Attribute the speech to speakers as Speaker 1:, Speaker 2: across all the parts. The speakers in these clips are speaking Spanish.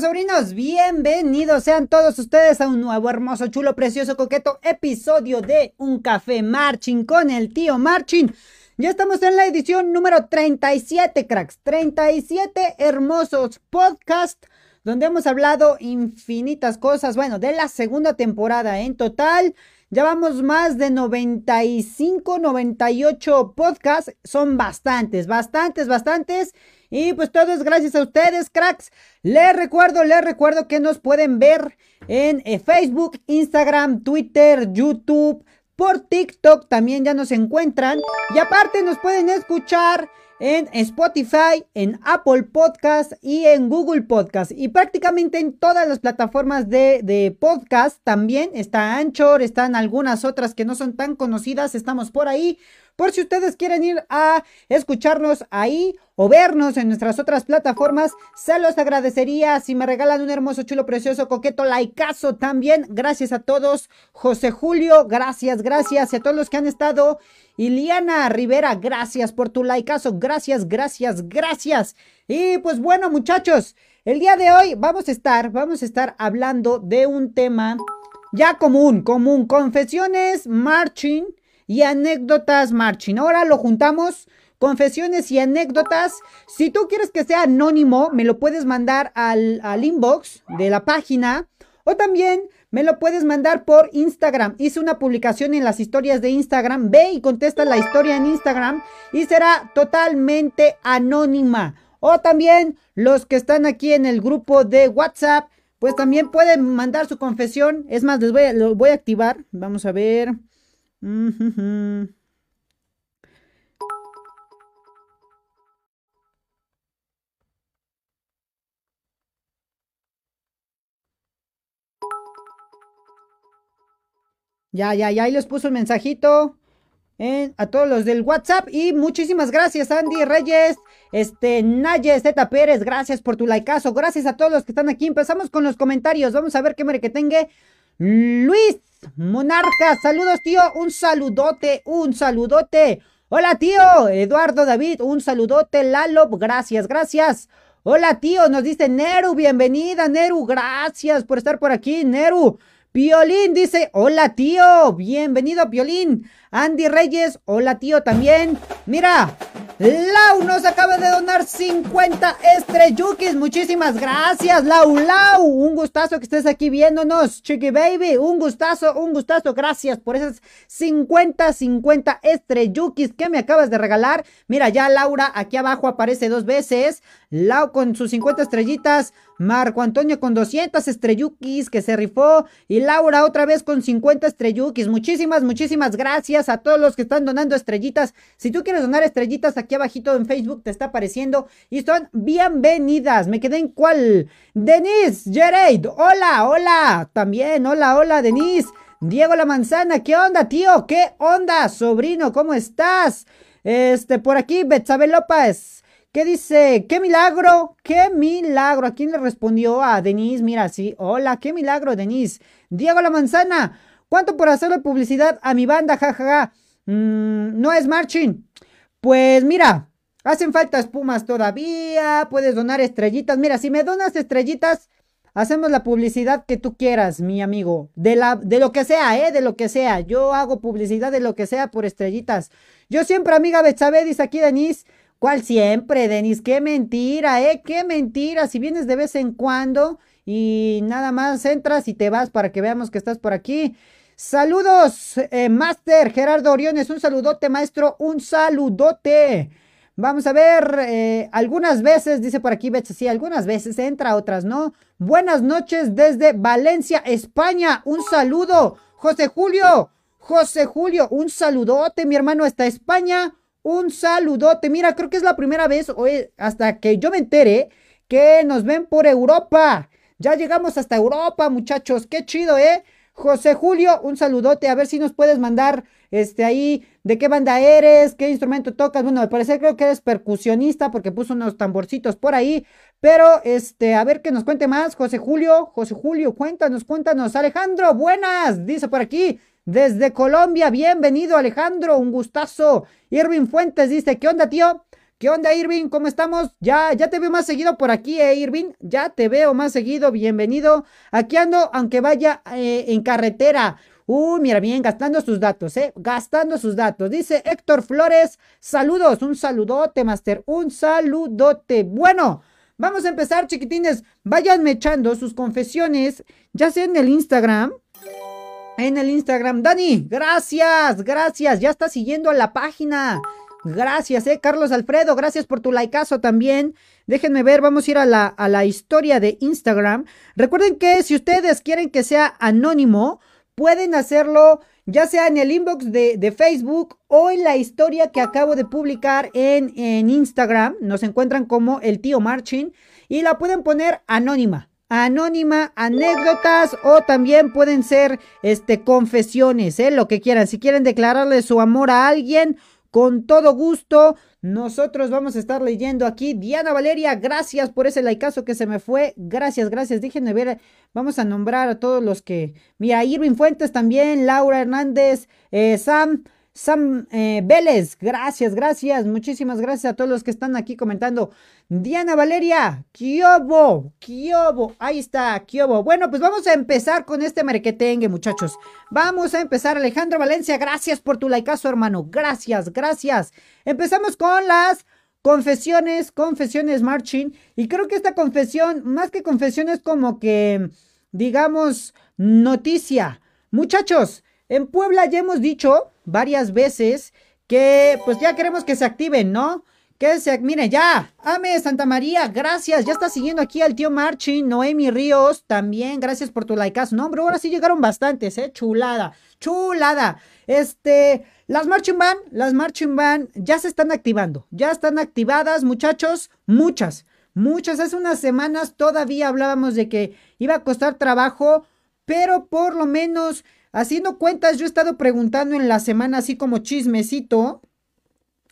Speaker 1: sobrinos? Bienvenidos sean todos ustedes a un nuevo, hermoso, chulo, precioso, coqueto episodio de Un Café Marching con el tío Marching. Ya estamos en la edición número 37, cracks. 37 hermosos podcasts donde hemos hablado infinitas cosas. Bueno, de la segunda temporada en total. Ya vamos más de 95, 98 podcasts. Son bastantes, bastantes, bastantes. Y pues todo es gracias a ustedes, cracks. Les recuerdo, les recuerdo que nos pueden ver en eh, Facebook, Instagram, Twitter, YouTube, por TikTok también ya nos encuentran. Y aparte nos pueden escuchar en Spotify, en Apple Podcast y en Google Podcast. Y prácticamente en todas las plataformas de, de, podcast también. Está Anchor, están algunas otras que no son tan conocidas. Estamos por ahí. Por si ustedes quieren ir a escucharnos ahí o vernos en nuestras otras plataformas, se los agradecería si me regalan un hermoso, chulo, precioso, coqueto likeazo también. Gracias a todos. José Julio, gracias, gracias. Y a todos los que han estado. Iliana Rivera, gracias por tu likeazo. Gracias, gracias, gracias. Y pues bueno, muchachos, el día de hoy vamos a estar, vamos a estar hablando de un tema ya común, común. Confesiones, marching y anécdotas marching. Ahora lo juntamos. Confesiones y anécdotas. Si tú quieres que sea anónimo, me lo puedes mandar al, al inbox de la página. O también me lo puedes mandar por Instagram. Hice una publicación en las historias de Instagram. Ve y contesta la historia en Instagram y será totalmente anónima. O también los que están aquí en el grupo de WhatsApp, pues también pueden mandar su confesión. Es más, les voy a, voy a activar. Vamos a ver. Ya, ya, ya, ahí les puso el mensajito a todos los del WhatsApp. Y muchísimas gracias, Andy Reyes, este, Naye Z Pérez, gracias por tu likeazo. Gracias a todos los que están aquí. Empezamos con los comentarios. Vamos a ver qué mere que tenga. Luis Monarca, saludos, tío. Un saludote, un saludote. Hola, tío. Eduardo David, un saludote. Lalo, gracias, gracias. Hola, tío. Nos dice Neru, bienvenida, Neru. Gracias por estar por aquí, Neru. Piolín dice, hola tío, bienvenido Piolín. Andy Reyes, hola tío también. Mira, Lau nos acaba de donar 50 estrellukis. Muchísimas gracias, Lau Lau. Un gustazo que estés aquí viéndonos, Chiqui Baby. Un gustazo, un gustazo. Gracias por esas 50, 50 estrellukis que me acabas de regalar. Mira, ya Laura aquí abajo aparece dos veces. Lau con sus 50 estrellitas. Marco Antonio con 200 estrellukis que se rifó. Y Laura otra vez con 50 estrellukis. Muchísimas, muchísimas gracias a todos los que están donando estrellitas. Si tú quieres donar estrellitas, aquí abajito en Facebook te está apareciendo. Y son bienvenidas. Me quedé en cuál. Denise Jared. Hola, hola. También, hola, hola, Denise. Diego La Manzana, ¿qué onda, tío? ¿Qué onda, sobrino? ¿Cómo estás? Este, por aquí, Betsabe López. ¿Qué dice? ¡Qué milagro! ¡Qué milagro! ¿A quién le respondió? A Denise, mira, sí. Hola, qué milagro, Denise. Diego La Manzana. ¿Cuánto por hacerle publicidad a mi banda? Jajaja. Mm, no es marching. Pues mira, hacen falta espumas todavía. Puedes donar estrellitas. Mira, si me donas estrellitas, hacemos la publicidad que tú quieras, mi amigo. De, la, de lo que sea, ¿eh? De lo que sea. Yo hago publicidad de lo que sea por estrellitas. Yo siempre, amiga Betsabe, dice aquí Denise. ¿Cuál siempre, Denis? Qué mentira, ¿eh? Qué mentira. Si vienes de vez en cuando y nada más entras y te vas para que veamos que estás por aquí. Saludos, eh, Master Gerardo Oriones. Un saludote, maestro. Un saludote. Vamos a ver, eh, algunas veces, dice por aquí Betsy, sí, algunas veces entra, otras no. Buenas noches desde Valencia, España. Un saludo, José Julio. José Julio, un saludote, mi hermano, hasta España. Un saludote. Mira, creo que es la primera vez hoy, hasta que yo me entere que nos ven por Europa. Ya llegamos hasta Europa, muchachos. Qué chido, ¿eh? José Julio, un saludote. A ver si nos puedes mandar este ahí de qué banda eres, qué instrumento tocas. Bueno, al parecer creo que eres percusionista porque puso unos tamborcitos por ahí. Pero este, a ver que nos cuente más. José Julio, José Julio, cuéntanos, cuéntanos. Alejandro, buenas, dice por aquí. Desde Colombia, bienvenido Alejandro, un gustazo. Irving Fuentes dice, ¿qué onda tío? ¿Qué onda, Irving? ¿Cómo estamos? Ya, ya te veo más seguido por aquí, eh, Irving. Ya te veo más seguido. Bienvenido. Aquí ando, aunque vaya eh, en carretera. Uy, mira bien, gastando sus datos, ¿eh? Gastando sus datos. Dice Héctor Flores, saludos, un saludote, Master, un saludote. Bueno, vamos a empezar, chiquitines. Váyanme echando sus confesiones, ya sea en el Instagram. En el Instagram. Dani, gracias, gracias. Ya está siguiendo a la página. Gracias, eh, Carlos Alfredo, gracias por tu likeazo también. Déjenme ver, vamos a ir a la, a la historia de Instagram. Recuerden que si ustedes quieren que sea anónimo, pueden hacerlo ya sea en el inbox de, de, Facebook o en la historia que acabo de publicar en, en Instagram. Nos encuentran como el tío Marchin y la pueden poner anónima anónima, anécdotas o también pueden ser este confesiones, ¿eh? lo que quieran. Si quieren declararle su amor a alguien con todo gusto. Nosotros vamos a estar leyendo aquí. Diana Valeria, gracias por ese likeazo que se me fue. Gracias, gracias. Déjenme ver. Vamos a nombrar a todos los que. Mira, Irving Fuentes también, Laura Hernández, eh, Sam. Sam eh, Vélez, gracias, gracias, muchísimas gracias a todos los que están aquí comentando. Diana Valeria, Kiobo, Kiobo, ahí está, Kiobo. Bueno, pues vamos a empezar con este marquetengue, muchachos. Vamos a empezar, Alejandro Valencia, gracias por tu likeazo, hermano. Gracias, gracias. Empezamos con las confesiones, confesiones marching. Y creo que esta confesión, más que confesión, es como que, digamos, noticia. Muchachos, en Puebla ya hemos dicho varias veces que pues ya queremos que se activen, ¿no? Que se, mire, ya, Ame Santa María, gracias, ya está siguiendo aquí al tío Marchi, Noemi Ríos, también, gracias por tu likeazo. No, hombre, ahora sí llegaron bastantes, eh, chulada, chulada. Este, las Marching Band, las Marching Band ya se están activando, ya están activadas, muchachos, muchas, muchas. Hace unas semanas todavía hablábamos de que iba a costar trabajo, pero por lo menos Haciendo cuentas, yo he estado preguntando en la semana, así como chismecito,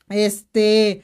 Speaker 1: este,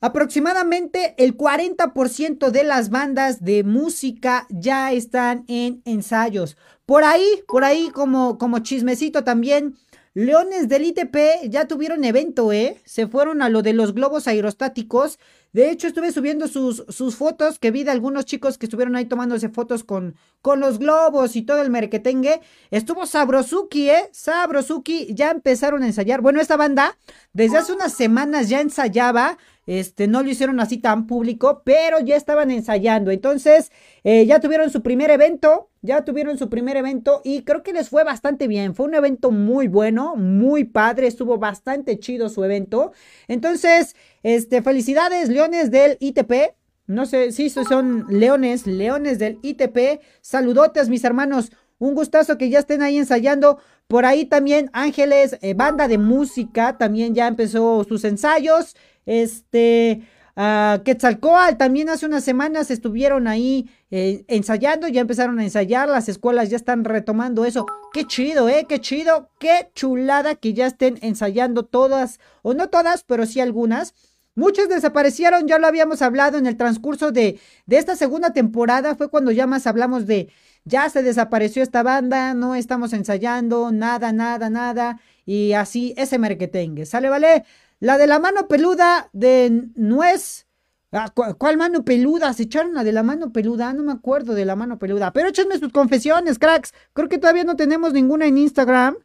Speaker 1: aproximadamente el 40% de las bandas de música ya están en ensayos. Por ahí, por ahí como, como chismecito también, Leones del ITP ya tuvieron evento, ¿eh? Se fueron a lo de los globos aerostáticos de hecho, estuve subiendo sus, sus fotos que vi de algunos chicos que estuvieron ahí tomándose fotos con, con los globos y todo el merquetengue. Estuvo Sabrosuki, ¿eh? Sabrosuki, ya empezaron a ensayar. Bueno, esta banda desde hace unas semanas ya ensayaba. Este, no lo hicieron así tan público, pero ya estaban ensayando. Entonces, eh, ya tuvieron su primer evento, ya tuvieron su primer evento y creo que les fue bastante bien. Fue un evento muy bueno, muy padre, estuvo bastante chido su evento. Entonces, este, felicidades, leones del ITP. No sé si sí, son leones, leones del ITP. Saludotes, mis hermanos. Un gustazo que ya estén ahí ensayando. Por ahí también Ángeles, eh, banda de música, también ya empezó sus ensayos. Este, uh, Quetzalcoatl también hace unas semanas estuvieron ahí eh, ensayando, ya empezaron a ensayar, las escuelas ya están retomando eso. Qué chido, eh, qué chido, qué chulada que ya estén ensayando todas, o no todas, pero sí algunas. Muchos desaparecieron, ya lo habíamos hablado en el transcurso de, de esta segunda temporada, fue cuando ya más hablamos de, ya se desapareció esta banda, no estamos ensayando, nada, nada, nada, y así ese merquetengue. ¿Sale, vale? La de la mano peluda de nuez. Ah, ¿Cuál mano peluda? Se echaron la de la mano peluda, no me acuerdo de la mano peluda. Pero échenme sus confesiones, cracks. Creo que todavía no tenemos ninguna en Instagram.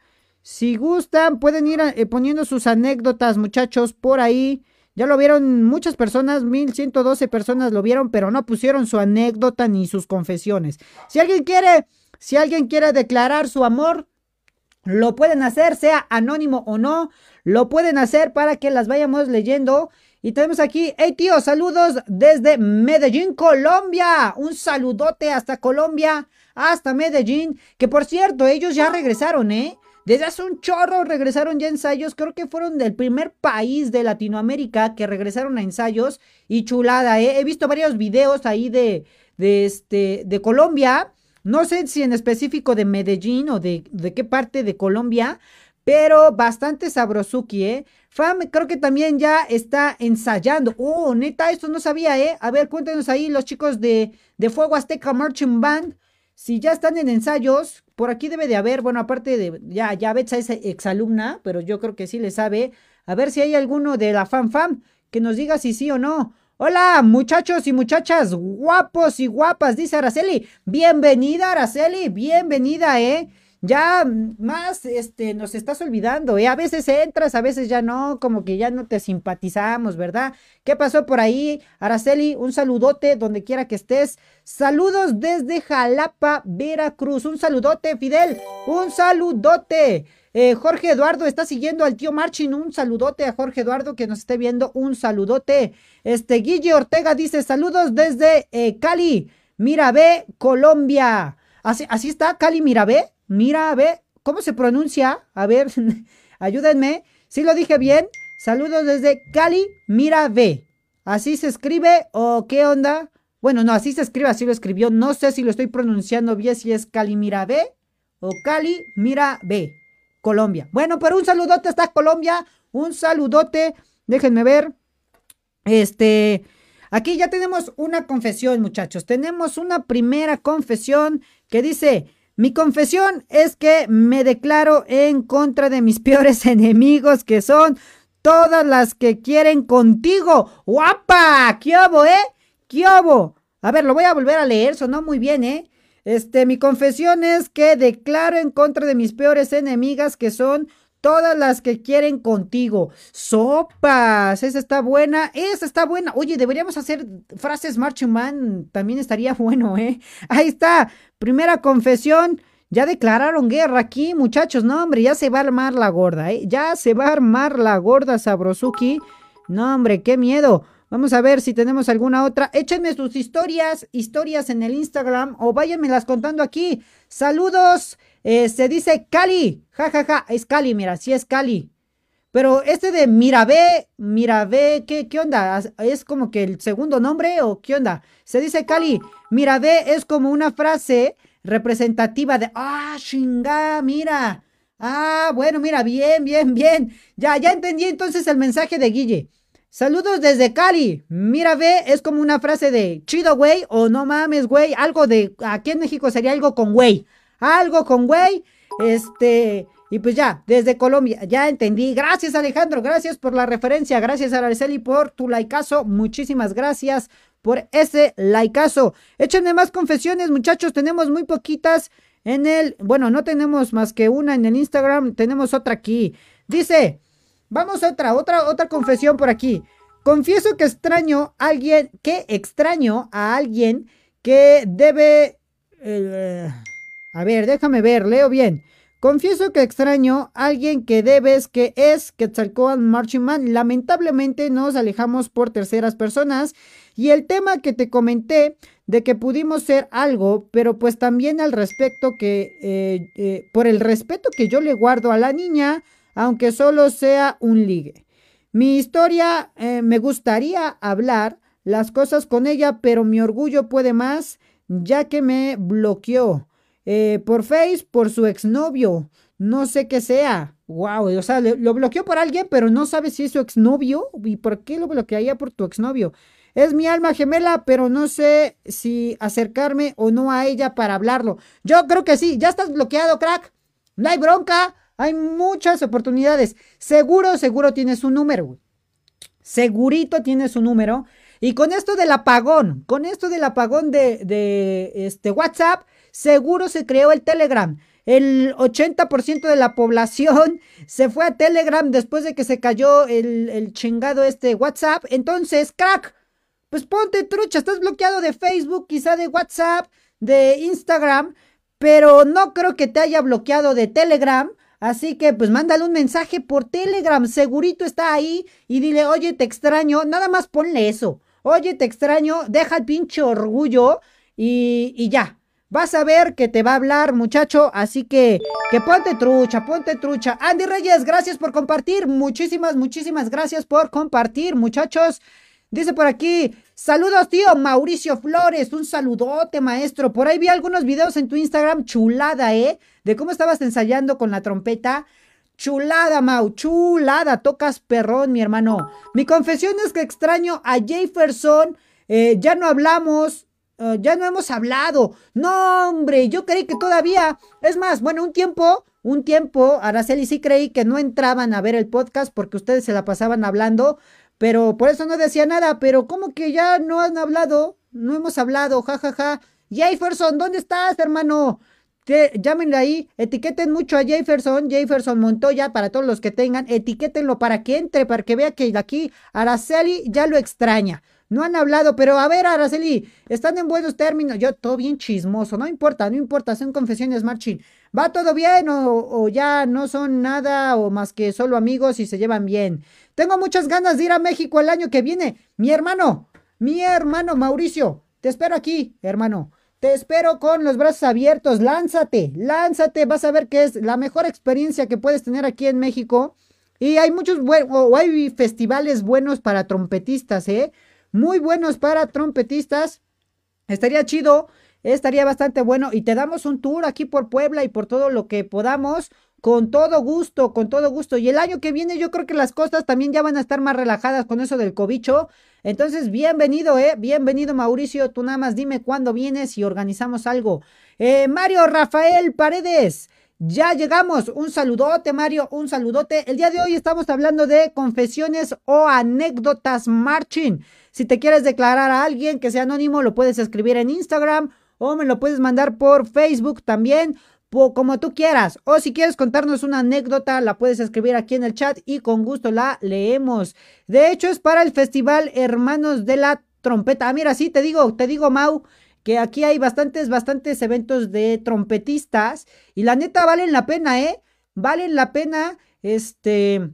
Speaker 1: Si gustan, pueden ir eh, poniendo sus anécdotas, muchachos, por ahí. Ya lo vieron muchas personas, 1112 personas lo vieron, pero no pusieron su anécdota ni sus confesiones. Si alguien quiere, si alguien quiere declarar su amor, lo pueden hacer, sea anónimo o no, lo pueden hacer para que las vayamos leyendo. Y tenemos aquí, hey tío, saludos desde Medellín, Colombia. Un saludote hasta Colombia, hasta Medellín. Que por cierto, ellos ya regresaron, ¿eh? Desde hace un chorro regresaron ya ensayos. Creo que fueron del primer país de Latinoamérica que regresaron a ensayos. Y chulada, ¿eh? He visto varios videos ahí de, de, este, de Colombia. No sé si en específico de Medellín o de, de qué parte de Colombia. Pero bastante sabrosuki, ¿eh? Fam, creo que también ya está ensayando. Oh, neta, esto no sabía, ¿eh? A ver, cuéntenos ahí los chicos de, de Fuego Azteca Marching Band. Si ya están en ensayos, por aquí debe de haber, bueno, aparte de, ya, ya Betsa es exalumna, pero yo creo que sí le sabe. A ver si hay alguno de la Fam Fam que nos diga si sí o no. Hola, muchachos y muchachas, guapos y guapas, dice Araceli. Bienvenida, Araceli, bienvenida, ¿eh? Ya más, este, nos estás olvidando, ¿eh? A veces entras, a veces ya no, como que ya no te simpatizamos, ¿verdad? ¿Qué pasó por ahí? Araceli, un saludote donde quiera que estés. Saludos desde Jalapa, Veracruz. Un saludote, Fidel, un saludote. Eh, Jorge Eduardo está siguiendo al tío Marchin. Un saludote a Jorge Eduardo que nos esté viendo. Un saludote. Este Guille Ortega dice saludos desde eh, Cali, Mirabé, Colombia. Así, así está, Cali, Mirabé. Mirabé. ¿Cómo se pronuncia? A ver, ayúdenme. Si lo dije bien. Saludos desde Cali, Mirabé. ¿Así se escribe o qué onda? Bueno, no, así se escribe, así lo escribió. No sé si lo estoy pronunciando bien, si es Cali Mirabé o Cali Mirabé. Colombia. Bueno, pero un saludote hasta Colombia. Un saludote. Déjenme ver. Este. Aquí ya tenemos una confesión, muchachos. Tenemos una primera confesión que dice. Mi confesión es que me declaro en contra de mis peores enemigos, que son todas las que quieren contigo. ¡Guapa! ¿Qué obo, eh? ¿Qué obo? A ver, lo voy a volver a leer, sonó muy bien, ¿eh? Este, mi confesión es que declaro en contra de mis peores enemigas que son todas las que quieren contigo. Sopas, esa está buena, esa está buena. Oye, deberíamos hacer frases Marching también estaría bueno, ¿eh? Ahí está, primera confesión. Ya declararon guerra aquí, muchachos. No, hombre, ya se va a armar la gorda, ¿eh? Ya se va a armar la gorda Sabrosuki. No, hombre, qué miedo. Vamos a ver si tenemos alguna otra. Échenme sus historias, historias en el Instagram o váyanmelas contando aquí. Saludos. Eh, se dice Cali. Ja, ja, ja. Es Cali, mira, sí es Cali. Pero este de Mirabé, Mirabé, ¿qué, ¿qué onda? ¿Es como que el segundo nombre o qué onda? Se dice Cali. Mirabé es como una frase representativa de, ah, chinga, mira. Ah, bueno, mira, bien, bien, bien. Ya, ya entendí entonces el mensaje de Guille. Saludos desde Cali. Mira, ve, es como una frase de chido, güey, o no mames, güey. Algo de, aquí en México sería algo con güey. Algo con güey. Este, y pues ya, desde Colombia, ya entendí. Gracias, Alejandro, gracias por la referencia. Gracias, Araceli, por tu laicazo. Muchísimas gracias por ese laicazo. Échenme más confesiones, muchachos. Tenemos muy poquitas en el, bueno, no tenemos más que una en el Instagram. Tenemos otra aquí. Dice. Vamos a otra, otra, otra confesión por aquí. Confieso que extraño a alguien, que extraño a alguien que debe... Eh, a ver, déjame ver, leo bien. Confieso que extraño a alguien que debes, que es Quetzalcoatl Marching Man. Lamentablemente nos alejamos por terceras personas. Y el tema que te comenté de que pudimos ser algo, pero pues también al respecto que, eh, eh, por el respeto que yo le guardo a la niña, aunque solo sea un ligue. Mi historia, eh, me gustaría hablar las cosas con ella, pero mi orgullo puede más, ya que me bloqueó eh, por Face, por su exnovio. No sé qué sea. Wow, o sea, lo bloqueó por alguien, pero no sabe si es su exnovio y por qué lo bloquearía por tu exnovio. Es mi alma gemela, pero no sé si acercarme o no a ella para hablarlo. Yo creo que sí, ya estás bloqueado, crack. No hay bronca. Hay muchas oportunidades. Seguro, seguro tiene su número, Segurito tiene su número. Y con esto del apagón, con esto del apagón de, este WhatsApp, seguro se creó el Telegram. El 80% de la población se fue a Telegram después de que se cayó el, el chingado este WhatsApp. Entonces, crack, pues ponte trucha. Estás bloqueado de Facebook, quizá de WhatsApp, de Instagram, pero no creo que te haya bloqueado de Telegram. Así que pues mándale un mensaje por Telegram, segurito está ahí y dile, oye, te extraño, nada más ponle eso. Oye, te extraño, deja el pinche orgullo y, y ya. Vas a ver que te va a hablar, muchacho. Así que, que ponte trucha, ponte trucha. Andy Reyes, gracias por compartir. Muchísimas, muchísimas gracias por compartir, muchachos. Dice por aquí, saludos tío Mauricio Flores, un saludote maestro. Por ahí vi algunos videos en tu Instagram, chulada, ¿eh? De cómo estabas ensayando con la trompeta. Chulada, Mau, chulada, tocas perrón, mi hermano. Mi confesión es que extraño a Jefferson, eh, ya no hablamos, eh, ya no hemos hablado. No, hombre, yo creí que todavía, es más, bueno, un tiempo, un tiempo, Araceli sí creí que no entraban a ver el podcast porque ustedes se la pasaban hablando, pero por eso no decía nada, pero como que ya no han hablado, no hemos hablado, jajaja. Ja, ja. Jefferson, ¿dónde estás, hermano? Te, llámenle ahí, etiqueten mucho a Jefferson, Jefferson Montoya, para todos los que tengan, etiquétenlo para que entre, para que vea que aquí Araceli ya lo extraña. No han hablado, pero a ver, Araceli, están en buenos términos. Yo, todo bien chismoso, no importa, no importa, son confesiones, Marching. ¿Va todo bien o, ya no son nada o más que solo amigos y se llevan bien? Tengo muchas ganas de ir a México el año que viene. Mi hermano, mi hermano Mauricio, te espero aquí, hermano. Te espero con los brazos abiertos. Lánzate, lánzate. Vas a ver que es la mejor experiencia que puedes tener aquí en México. Y hay muchos buenos, o hay festivales buenos para trompetistas, ¿eh? Muy buenos para trompetistas. Estaría chido, estaría bastante bueno. Y te damos un tour aquí por Puebla y por todo lo que podamos. Con todo gusto, con todo gusto. Y el año que viene yo creo que las costas también ya van a estar más relajadas con eso del cobicho. Entonces, bienvenido, eh. Bienvenido, Mauricio. Tú nada más dime cuándo vienes y organizamos algo. Eh, Mario Rafael Paredes. Ya llegamos. Un saludote, Mario. Un saludote. El día de hoy estamos hablando de confesiones o anécdotas marching. Si te quieres declarar a alguien que sea anónimo, lo puedes escribir en Instagram o me lo puedes mandar por Facebook también como tú quieras. O si quieres contarnos una anécdota, la puedes escribir aquí en el chat y con gusto la leemos. De hecho, es para el Festival Hermanos de la Trompeta. Ah, mira, sí, te digo, te digo, Mau, que aquí hay bastantes, bastantes eventos de trompetistas. Y la neta valen la pena, ¿eh? Valen la pena. Este.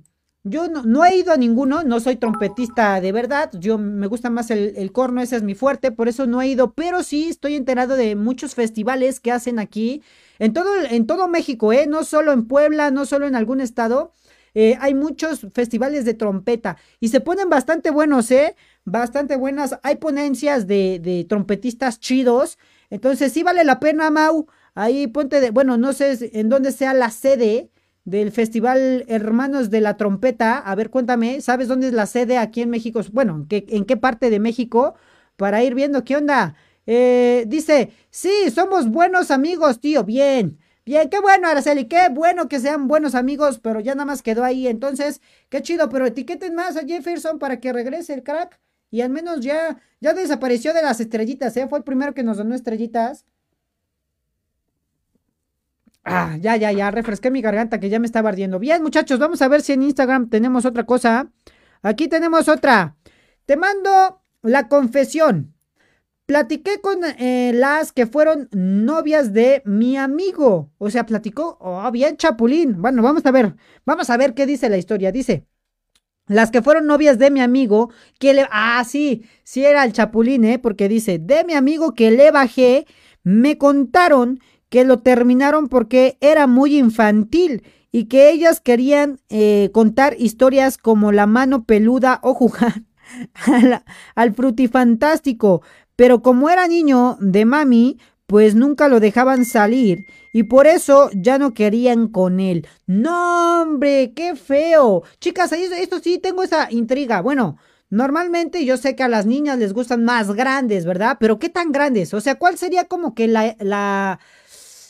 Speaker 1: Yo no, he ido a ninguno, no soy trompetista de verdad, yo me gusta más el, el, corno, ese es mi fuerte, por eso no he ido, pero sí estoy enterado de muchos festivales que hacen aquí en todo, en todo México, ¿eh? No solo en Puebla, no solo en algún estado. Eh, hay muchos festivales de trompeta y se ponen bastante buenos, ¿eh? Bastante buenas. Hay ponencias de, de trompetistas chidos. Entonces sí vale la pena, Mau. Ahí ponte de, bueno, no sé en dónde sea la sede del Festival Hermanos de la Trompeta. A ver, cuéntame, ¿sabes dónde es la sede aquí en México? Bueno, ¿en en qué parte de México? Para ir viendo qué onda. Eh, dice, sí, somos buenos amigos, tío. Bien, bien, qué bueno, Araceli, qué bueno que sean buenos amigos, pero ya nada más quedó ahí. Entonces, qué chido, pero etiqueten más a Jefferson para que regrese el crack. Y al menos ya, ya desapareció de las estrellitas, ¿eh? Fue el primero que nos donó estrellitas. Ah, ya, ya, ya, refresqué mi garganta que ya me estaba ardiendo. Bien, muchachos, vamos a ver si en Instagram tenemos otra cosa. Aquí tenemos otra. Te mando la confesión. Platiqué con eh, las que fueron novias de mi amigo. O sea, platicó, oh, bien chapulín. Bueno, vamos a ver, vamos a ver qué dice la historia. Dice, las que fueron novias de mi amigo, que le... Ah, sí, sí era el chapulín, ¿eh? Porque dice, de mi amigo que le bajé, me contaron que lo terminaron porque era muy infantil y que ellas querían eh, contar historias como la mano peluda o jugar al, al frutifantástico, pero como era niño de mami, pues nunca lo dejaban salir y por eso ya no querían con él. No, hombre, qué feo. Chicas, esto sí tengo esa intriga. Bueno, normalmente yo sé que a las niñas les gustan más grandes, ¿verdad? Pero ¿qué tan grandes? O sea, ¿cuál sería como que la, la,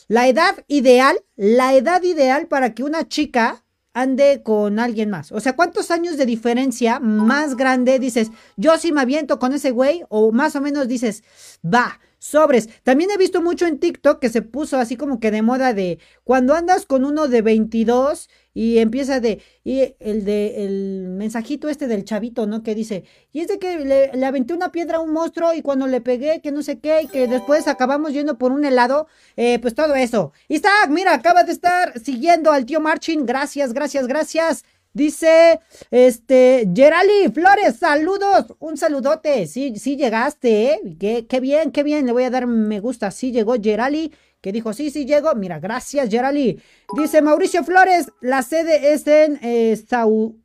Speaker 1: la edad ideal? La edad ideal para que una chica ande con alguien más. O sea, ¿cuántos años de diferencia más grande dices, yo sí me aviento con ese güey? O más o menos dices, va, sobres. También he visto mucho en TikTok que se puso así como que de moda de cuando andas con uno de 22 y empieza de, y el de, el mensajito este del chavito, ¿no? Que dice, y es de que le, aventé una piedra a un monstruo y cuando le pegué, que no sé qué, y que después acabamos yendo por un helado, eh, pues todo eso. Y está, mira, acaba de estar siguiendo al tío Marchin, gracias, gracias, gracias. Dice, este, Gerali Flores, saludos, un saludote, sí, sí llegaste, ¿eh? Qué, qué bien, qué bien, le voy a dar me gusta, sí llegó Gerali que dijo, sí, sí, llego. Mira, gracias, Gerali. Dice Mauricio Flores, la sede es en eh, Sau...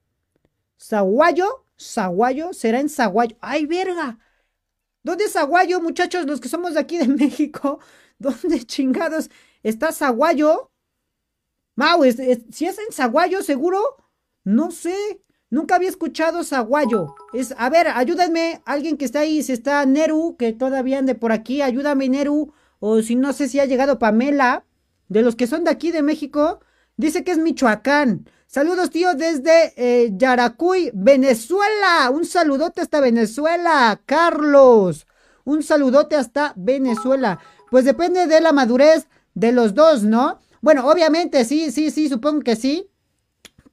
Speaker 1: Zaguayo. Será en Zaguayo. ¡Ay, verga! ¿Dónde es muchachos, los que somos de aquí de México? ¿Dónde chingados está Zaguayo? Mau, si es en Zaguayo, seguro. No sé. Nunca había escuchado Zaguayo. Es, a ver, ayúdenme. Alguien que está ahí, si está Neru, que todavía ande por aquí, ayúdame, Neru o si no sé si ha llegado Pamela, de los que son de aquí de México, dice que es Michoacán. Saludos, tío, desde eh, Yaracuy, Venezuela. Un saludote hasta Venezuela, Carlos. Un saludote hasta Venezuela. Pues depende de la madurez de los dos, ¿no? Bueno, obviamente, sí, sí, sí, supongo que sí.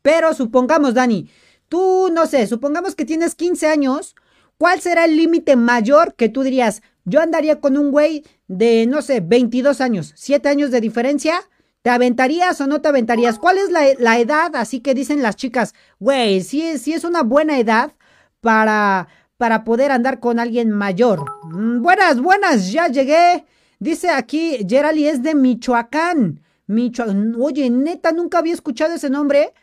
Speaker 1: Pero supongamos, Dani, tú, no sé, supongamos que tienes 15 años. ¿Cuál será el límite mayor que tú dirías? Yo andaría con un güey de, no sé, 22 años, 7 años de diferencia. ¿Te aventarías o no te aventarías? ¿Cuál es la, edad? Así que dicen las chicas, güey, sí, sí es una buena edad para, para poder andar con alguien mayor. Mm, buenas, buenas, ya llegué. Dice aquí, Gerali es de Michoacán. Michoacán. Oye, neta, nunca había escuchado ese nombre.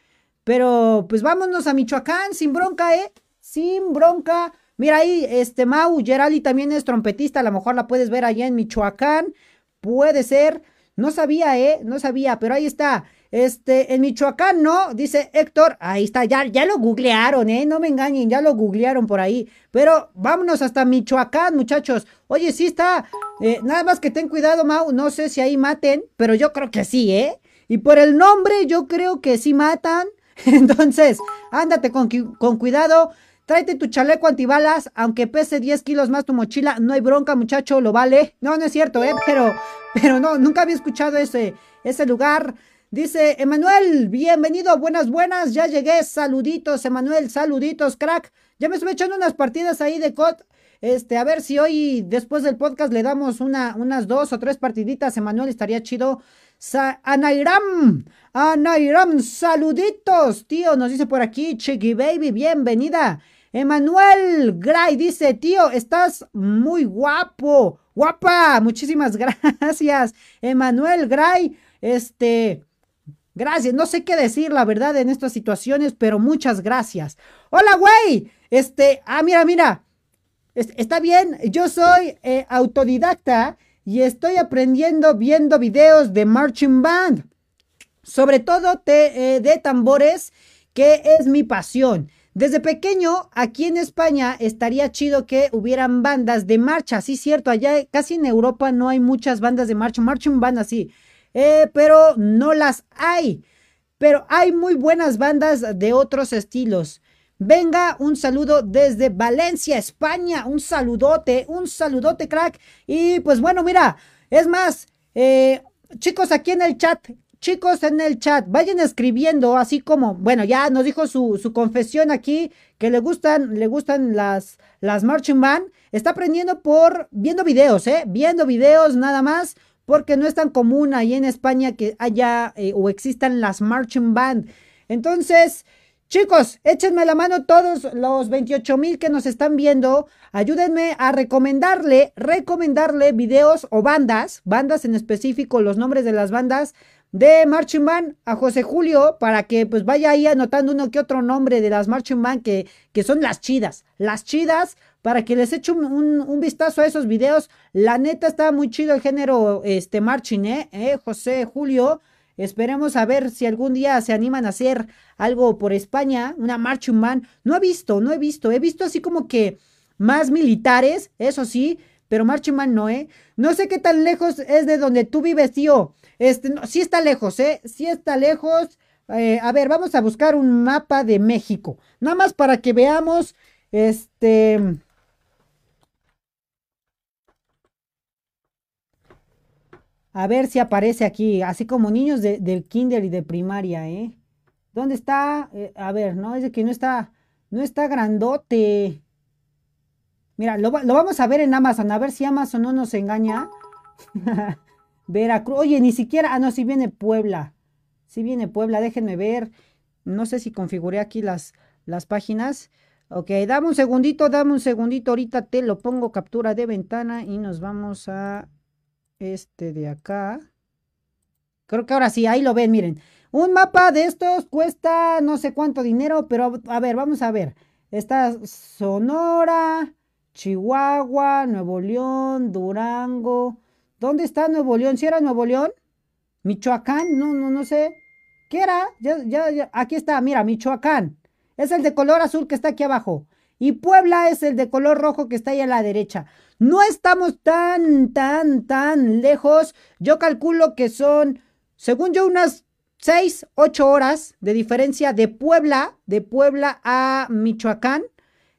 Speaker 1: Pero pues vámonos a Michoacán, sin bronca, ¿eh? Sin bronca. Mira ahí, este Mau, Gerali también es trompetista. A lo mejor la puedes ver allá en Michoacán. Puede ser. No sabía, ¿eh? No sabía, pero ahí está. Este, en Michoacán, ¿no? Dice Héctor. Ahí está, ya, ya lo googlearon, ¿eh? No me engañen, ya lo googlearon por ahí. Pero vámonos hasta Michoacán, muchachos. Oye, sí está. Eh, nada más que ten cuidado, Mau. No sé si ahí maten, pero yo creo que sí, ¿eh? Y por el nombre, yo creo que sí matan. Entonces, ándate con, con cuidado. Tráete tu chaleco antibalas, aunque pese 10 kilos más tu mochila, no hay bronca, muchacho, lo vale. No, no es cierto, ¿eh? Pero, pero no, nunca había escuchado ese, ese lugar. Dice Emanuel, bienvenido, buenas, buenas, ya llegué, saluditos, Emanuel, saluditos, crack. Ya me estuve echando unas partidas ahí de COD. Este, a ver si hoy, después del podcast, le damos una, unas dos o tres partiditas. Emanuel, estaría chido. Sa Anairam, Anairam, saluditos, tío, nos dice por aquí, Chiqui Baby, bienvenida. Emanuel Gray dice, tío, estás muy guapo, guapa, muchísimas gracias. Emanuel Gray, este, gracias, no sé qué decir la verdad en estas situaciones, pero muchas gracias. Hola, güey, este, ah, mira, mira, está bien, yo soy eh, autodidacta y estoy aprendiendo viendo videos de marching band, sobre todo eh, de tambores, que es mi pasión. Desde pequeño, aquí en España, estaría chido que hubieran bandas de marcha, sí, cierto, allá casi en Europa no hay muchas bandas de marcha, marching band así, eh, pero no las hay. Pero hay muy buenas bandas de otros estilos. Venga, un saludo desde Valencia, España. Un saludote, un saludote, crack. Y pues bueno, mira, es más, eh, chicos aquí en el chat, Chicos en el chat, vayan escribiendo así como, bueno, ya nos dijo su, su confesión aquí que le gustan, le gustan las, las marching band. Está aprendiendo por viendo videos, ¿eh? Viendo videos nada más, porque no es tan común ahí en España que haya eh, o existan las marching band. Entonces, Chicos, échenme la mano todos los 28 mil que nos están viendo. Ayúdenme a recomendarle, recomendarle videos o bandas, bandas en específico, los nombres de las bandas de Marching Band a José Julio para que pues vaya ahí anotando uno que otro nombre de las Marching Band que, que son las chidas, las chidas para que les eche un, vistazo a esos videos. La neta está muy chido el género este marching, ¿eh? ¿eh? José Julio. Esperemos a ver si algún día se animan a hacer algo por España, una marching band. No he visto, no he visto, he visto así como que más militares, eso sí, pero marching band no, ¿eh? No sé qué tan lejos es de donde tú vives, tío. Este, sí está lejos, ¿eh? Sí está lejos. Eh, a ver, vamos a buscar un mapa de México. Nada más para que veamos, este... A ver si aparece aquí, así como niños del kinder y de primaria, ¿eh? ¿Dónde está? Eh, a ver, no, es de que no está, no está grandote. Mira, lo, vamos a ver en Amazon, a ver si Amazon no nos engaña. Veracruz. Oye, ni siquiera. Ah, no, si viene Puebla. Si viene Puebla, déjenme ver. No sé si configuré aquí las, las páginas. Ok, dame un segundito, dame un segundito. Ahorita te lo pongo captura de ventana y nos vamos a este de acá. Creo que ahora sí, ahí lo ven, miren. Un mapa de estos cuesta no sé cuánto dinero, pero a ver, vamos a ver. Está Sonora, Chihuahua, Nuevo León, Durango, ¿Dónde está Nuevo León? ¿Si era Nuevo León? ¿Michoacán? No, no, no sé. ¿Qué era? Ya, ya, ya. Aquí está, mira, Michoacán. Es el de color azul que está aquí abajo. Y Puebla es el de color rojo que está ahí a la derecha. No estamos tan, tan, tan lejos. Yo calculo que son, según yo, unas 6, 8 horas de diferencia de Puebla, de Puebla a Michoacán.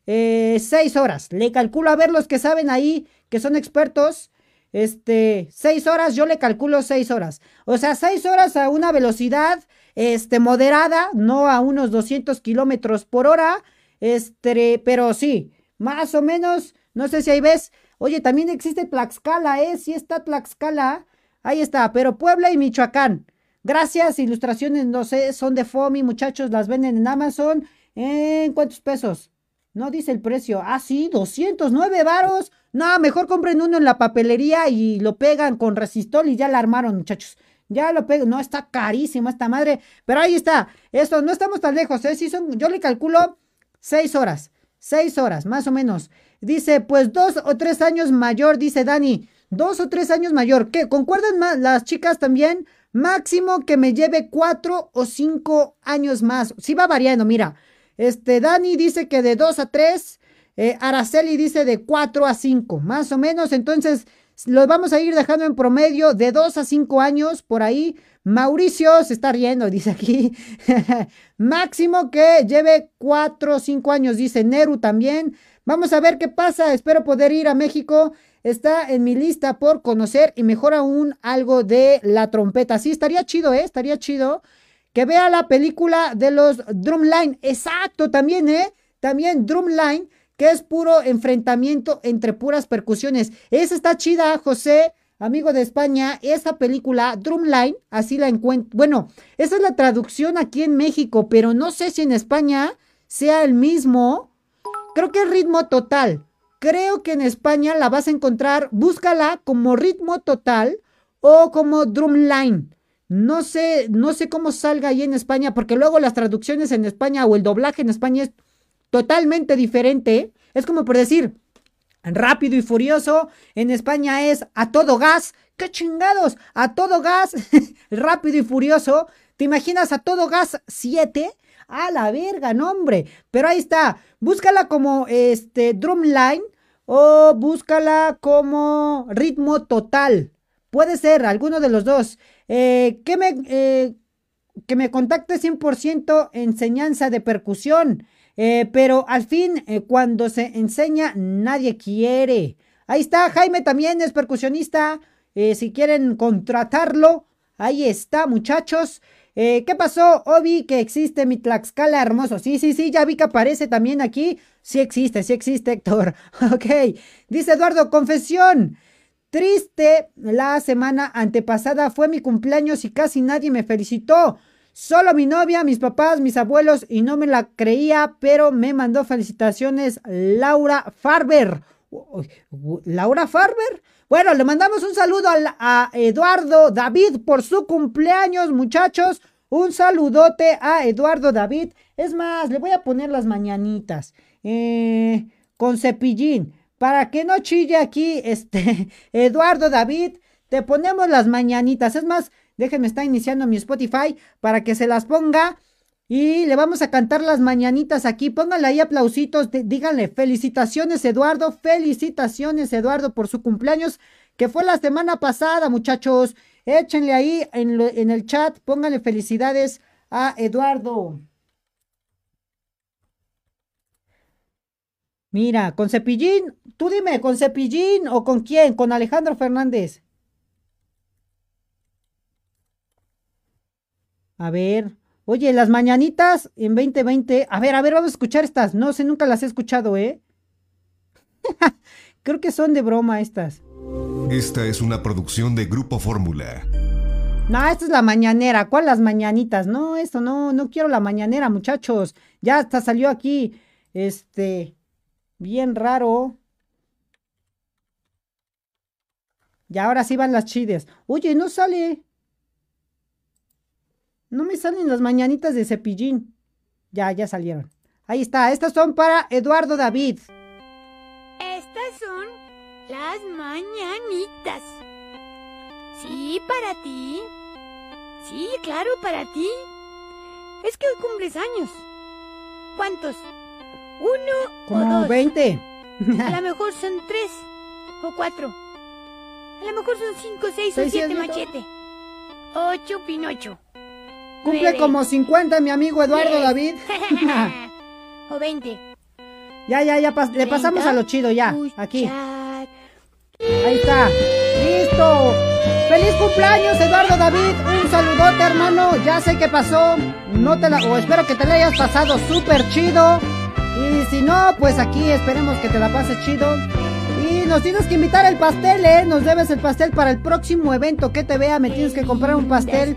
Speaker 1: Eh, 6 horas. Le calculo a ver los que saben ahí, que son expertos. Este, 6 horas, yo le calculo 6 horas. O sea, 6 horas a una velocidad, este, moderada, no a unos 200 kilómetros por hora. Este, pero sí, más o menos, no sé si ahí ves. Oye, también existe Tlaxcala, ¿eh? Sí está Tlaxcala. Ahí está, pero Puebla y Michoacán. Gracias, ilustraciones, no sé, son de FOMI, muchachos, las venden en Amazon. ¿En cuántos pesos? No dice el precio. Ah, sí, 209 varos. No, mejor compren uno en la papelería y lo pegan con resistol y ya la armaron, muchachos. Ya lo pegan. No, está carísimo esta madre. Pero ahí está. Esto, no estamos tan lejos, ¿eh? Sí son, yo le calculo 6 horas. 6 horas, más o menos. Dice, pues dos o tres años mayor, dice Dani. Dos o tres años mayor. ¿Qué? ¿Concuerdan más las chicas también? Máximo que me lleve cuatro o cinco años más. Sí va variando, mira. Este, Dani dice que de dos a tres. Eh, Araceli dice de cuatro a cinco, más o menos. Entonces, los vamos a ir dejando en promedio de dos a cinco años por ahí. Mauricio se está riendo, dice aquí. Máximo que lleve cuatro o cinco años, dice Neru también. Vamos a ver qué pasa. Espero poder ir a México está en mi lista por conocer y mejor aún algo de la trompeta. Sí, estaría chido, ¿eh? Estaría chido que vea la película de los Drumline. Exacto, también, ¿eh? También Drumline, que es puro enfrentamiento entre puras percusiones. Esa está chida, José, amigo de España. Esa película, Drumline, así la encuentro. Bueno, esa es la traducción aquí en México, pero no sé si en España sea el mismo. Creo que es ritmo total. Creo que en España la vas a encontrar, búscala como ritmo total o como drumline. No sé, no sé cómo salga ahí en España, porque luego las traducciones en España o el doblaje en España es totalmente diferente. Es como por decir, rápido y furioso, en España es a todo gas. ¡Qué chingados! A todo gas, rápido y furioso. ¿Te imaginas a todo gas 7? A la verga, no hombre. Pero ahí está. Búscala como este Drumline o búscala como ritmo total. Puede ser alguno de los dos. Eh, que, me, eh, que me contacte 100% enseñanza de percusión. Eh, pero al fin, cuando se enseña, nadie quiere. Ahí está, Jaime también es percusionista. si quieren contratarlo, ahí está, muchachos. ¿Qué pasó? Obi, que existe mi Tlaxcala hermoso. Sí, sí, sí, ya vi que aparece también aquí. Sí existe, sí existe, Héctor. Ok. Dice Eduardo, confesión. Triste, la semana antepasada fue mi cumpleaños y casi nadie me felicitó. Solo mi novia, mis papás, mis abuelos y no me la creía, pero me mandó felicitaciones Laura Farber. ¿Laura Farber? Bueno, le mandamos un saludo a, Eduardo David por su cumpleaños, muchachos. Un saludote a Eduardo David. Es más, le voy a poner las mañanitas eh, con cepillín. Para que no chille aquí, este, Eduardo David, te ponemos las mañanitas. Es más, déjenme estar iniciando mi Spotify para que se las ponga. Y le vamos a cantar las mañanitas aquí. Pónganle ahí aplausitos. díganle felicitaciones, Eduardo. Felicitaciones, Eduardo, por su cumpleaños, que fue la semana pasada, muchachos. Échenle ahí en, en el chat. Pónganle felicidades a Eduardo. Mira, con Cepillín, tú dime, ¿con Cepillín o con quién? ¿Con Alejandro Fernández? A ver, oye, las mañanitas en 2020. A ver, a ver, vamos a escuchar estas. No sé, nunca las he escuchado, ¿eh? Creo que son de broma estas.
Speaker 2: Esta es una producción de Grupo Fórmula.
Speaker 1: No, esta es la mañanera. ¿Cuál las mañanitas? No, esto no, no quiero la mañanera, muchachos. Ya hasta salió aquí, este, Bien raro. Y ahora sí van las chides. Oye, no sale. No me salen las mañanitas de cepillín. Ya, ya salieron. Ahí está. Estas son para Eduardo David.
Speaker 3: Estas son las mañanitas. Sí, para ti. Sí, claro, para ti. Es que hoy cumples años. ¿Cuántos? ¿Uno
Speaker 1: Como o dos? 20.
Speaker 3: A lo mejor son tres o cuatro. A lo mejor son cinco, seis, o siete machete. Ocho Pinocho.
Speaker 1: Cumple como 50 mi amigo Eduardo. David.
Speaker 3: o 20.
Speaker 1: ya, ya, ya, pas- le pasamos a lo chido ya. Aquí. Ahí está. Listo. Feliz cumpleaños, Eduardo David. Un saludote, hermano. Ya sé qué pasó. No te la, o espero que te la hayas pasado súper chido. Y si no, pues aquí esperemos que te la pases chido. Y nos tienes que invitar el pastel, ¿eh? Nos debes el pastel para el próximo evento que te vea. Me tienes que comprar un pastel.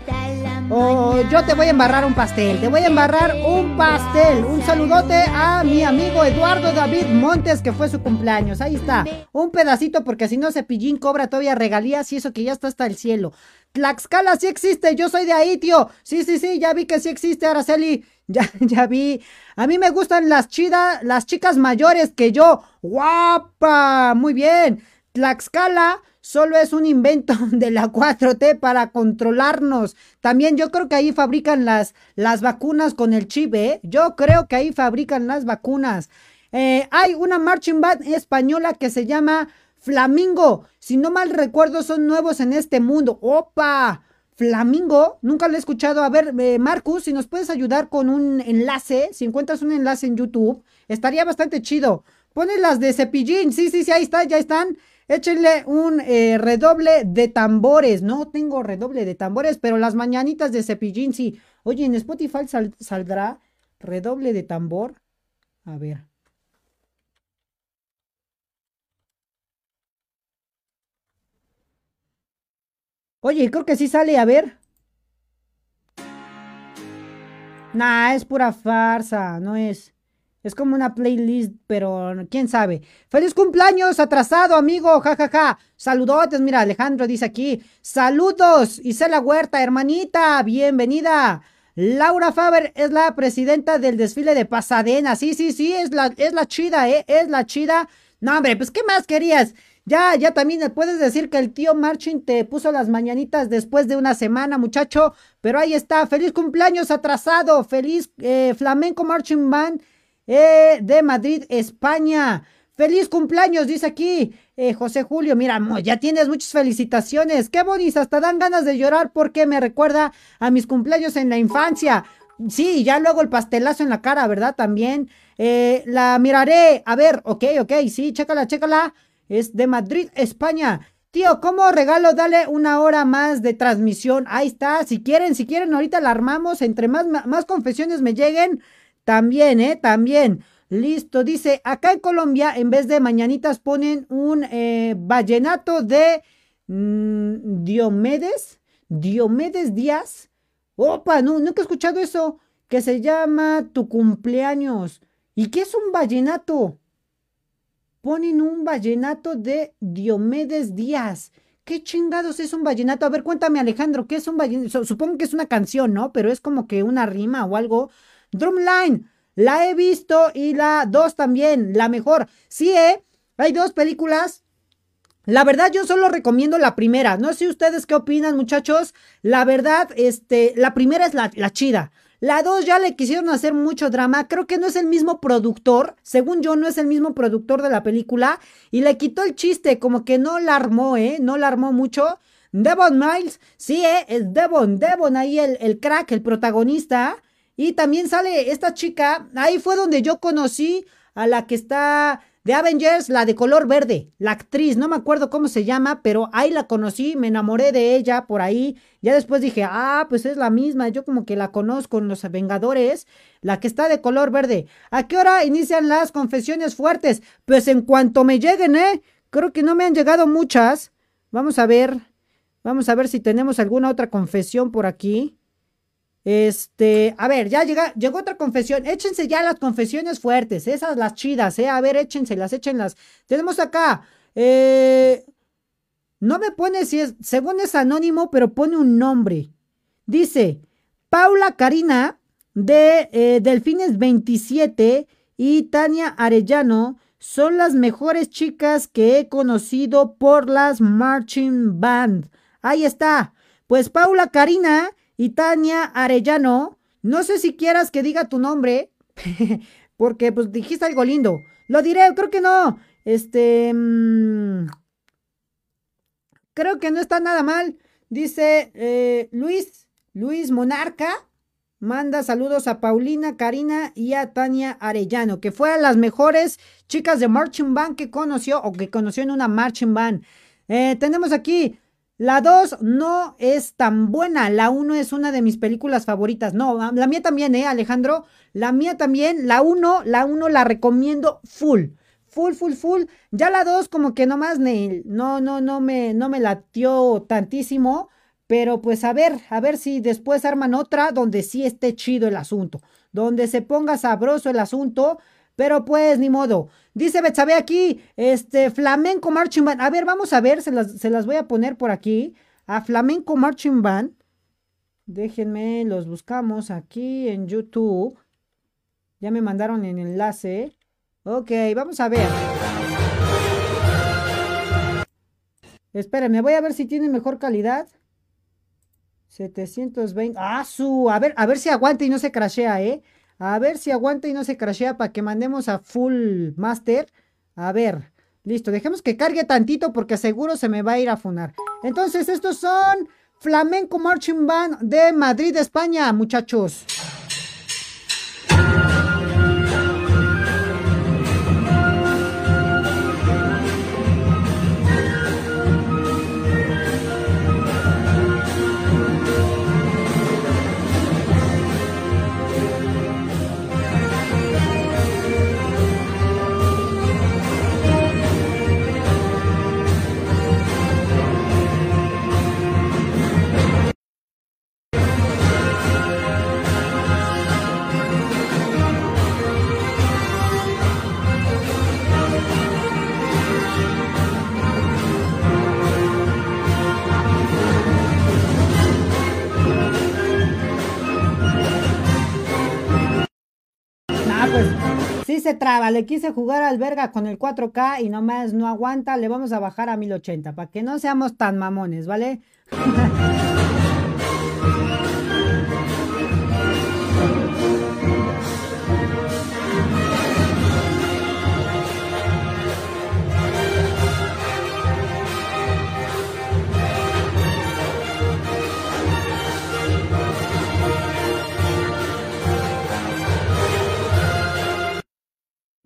Speaker 1: O yo te voy a embarrar un pastel. Te voy a embarrar un pastel. Un saludote a mi amigo Eduardo David Montes, que fue su cumpleaños. Ahí está. Un pedacito, porque si no, Cepillín cobra todavía regalías y eso que ya está hasta el cielo. Tlaxcala sí existe. Yo soy de ahí, tío. Sí, sí, sí. Ya vi que sí existe, Araceli. Ya, ya vi. A mí me gustan las chidas, las chicas mayores que yo. ¡Guapa! Muy bien. Tlaxcala solo es un invento de la 4T para controlarnos. También yo creo que ahí fabrican las, las vacunas con el chip, ¿eh? Yo creo que ahí fabrican las vacunas. Eh, hay una marching band española que se llama Flamingo. Si no mal recuerdo, son nuevos en este mundo. ¡Opa! Flamingo, nunca lo he escuchado. A ver, eh, Marcus, si nos puedes ayudar con un enlace, si encuentras un enlace en YouTube, estaría bastante chido. Pones las de cepillín, sí, sí, sí, ahí está, ya están. Échenle un eh, redoble de tambores. No tengo redoble de tambores, pero las mañanitas de cepillín sí. Oye, en Spotify sal- saldrá redoble de tambor. A ver. Oye, creo que sí sale, a ver. Nah, es pura farsa, no es. Es como una playlist, pero quién sabe. ¡Feliz cumpleaños atrasado, amigo! ¡Ja, ja, ja! Saludotes, mira, Alejandro dice aquí. ¡Saludos! Isela Huerta, hermanita, bienvenida. Laura Faber es la presidenta del desfile de Pasadena. Sí, sí, sí, es la, es la chida, ¿eh? Es la chida. No, hombre, pues, ¿qué más querías? Ya, ya también puedes decir que el tío Marchin te puso las mañanitas después de una semana, muchacho. Pero ahí está. ¡Feliz cumpleaños atrasado! ¡Feliz eh, Flamenco Marching Band! Eh, de Madrid, España. Feliz cumpleaños, dice aquí eh, José Julio. Mira, ya tienes muchas felicitaciones. Qué bonis, hasta dan ganas de llorar porque me recuerda a mis cumpleaños en la infancia. Sí, ya luego el pastelazo en la cara, ¿verdad? También. Eh, la miraré. A ver, ok, ok, sí, chécala, chécala. Es de Madrid, España. Tío, ¿cómo regalo? Dale una hora más de transmisión. Ahí está. Si quieren, si quieren, ahorita la armamos. Entre más, más confesiones me lleguen, también, ¿eh? También. Listo, dice, acá en Colombia, en vez de mañanitas, ponen un eh, vallenato de mm, Diomedes, Diomedes Díaz. Opa, no, nunca he escuchado eso, que se llama Tu cumpleaños. ¿Y qué es un vallenato? Ponen un vallenato de Diomedes Díaz. ¿Qué chingados es un vallenato? A ver, cuéntame, Alejandro, ¿qué es un vallenato? Supongo que es una canción, ¿no? Pero es como que una rima o algo. Drumline, la he visto y la 2 también, la mejor. Sí, ¿eh? Hay dos películas. La verdad, yo solo recomiendo la primera. No sé ustedes qué opinan, muchachos. La verdad, este, la primera es la, la chida. La 2 ya le quisieron hacer mucho drama. Creo que no es el mismo productor. Según yo, no es el mismo productor de la película. Y le quitó el chiste, como que no la armó, ¿eh? No la armó mucho. Devon Miles, sí, ¿eh? Es Devon, Devon ahí el, el crack, el protagonista. Y también sale esta chica, ahí fue donde yo conocí a la que está de Avengers, la de color verde, la actriz, no me acuerdo cómo se llama, pero ahí la conocí, me enamoré de ella por ahí. Ya después dije, ah, pues es la misma, yo como que la conozco en los Vengadores, la que está de color verde. ¿A qué hora inician las confesiones fuertes? Pues en cuanto me lleguen, ¿eh? Creo que no me han llegado muchas. Vamos a ver, vamos a ver si tenemos alguna otra confesión por aquí. Este, a ver, ya llega, llegó otra confesión. Échense ya las confesiones fuertes, esas las chidas, ¿eh? A ver, échenselas, échenlas. Tenemos acá, eh, no me pone si es, según es anónimo, pero pone un nombre. Dice, Paula Karina de eh, Delfines 27 y Tania Arellano son las mejores chicas que he conocido por las Marching Band. Ahí está. Pues Paula Karina y Tania Arellano, no sé si quieras que diga tu nombre, porque pues dijiste algo lindo. Lo diré, creo que no. Este... mmm, creo que no está nada mal. Dice eh, Luis, Luis Monarca. manda saludos a Paulina, Karina y a Tania Arellano, que fueron las mejores chicas de marching band que conoció o que conoció en una marching band. Eh, tenemos aquí la 2 no es tan buena. La 1 es una de mis películas favoritas. No, la mía también, ¿eh, Alejandro? La mía también. La 1, la 1 la recomiendo full. Full, full, full. Ya la 2 como que nomás no, no, no me, no me latió tantísimo. Pero pues a ver, a ver si después arman otra donde sí esté chido el asunto. Donde se ponga sabroso el asunto. Pero pues ni modo. Dice Betsabe aquí, este, Flamenco Marching Band. A ver, vamos a ver, se las, voy a poner por aquí. A Flamenco Marching Band. Déjenme, los buscamos aquí en YouTube. Ya me mandaron el enlace. Ok, vamos a ver. Espérenme, voy a ver si tiene mejor calidad. 720. Ah, su. A ver, a ver si aguanta y no se crashea, ¿eh? A ver si aguanta y no se crashea para que mandemos a full master. A ver, listo. Dejemos que cargue tantito porque seguro se me va a ir a funar. Entonces, estos son Flamenco Marching Band de Madrid, España, muchachos. Traba, le quise jugar al verga con el 4K y nomás no aguanta, le vamos a bajar a 1080 para que no seamos tan mamones, ¿vale?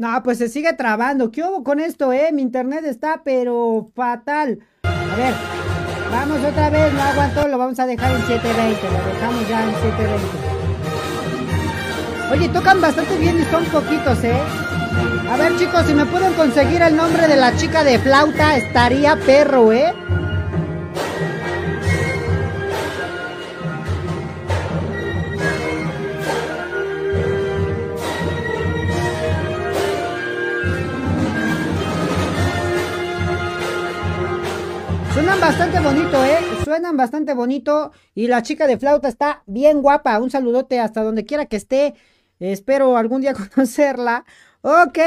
Speaker 1: No, pues se sigue trabando. ¿Qué hubo con esto, eh? Mi internet está, pero fatal. A ver, vamos otra vez. No aguanto, lo vamos a dejar en 720. Lo dejamos ya en 720. Oye, tocan bastante bien y son poquitos, ¿eh? A ver, chicos, si me pueden conseguir el nombre de la chica de flauta, estaría perro, ¿eh? Suenan bastante bonito, ¿eh? Suenan bastante bonito. Y la chica de flauta está bien guapa. Un saludote hasta donde quiera que esté. espero algún día conocerla. Ok,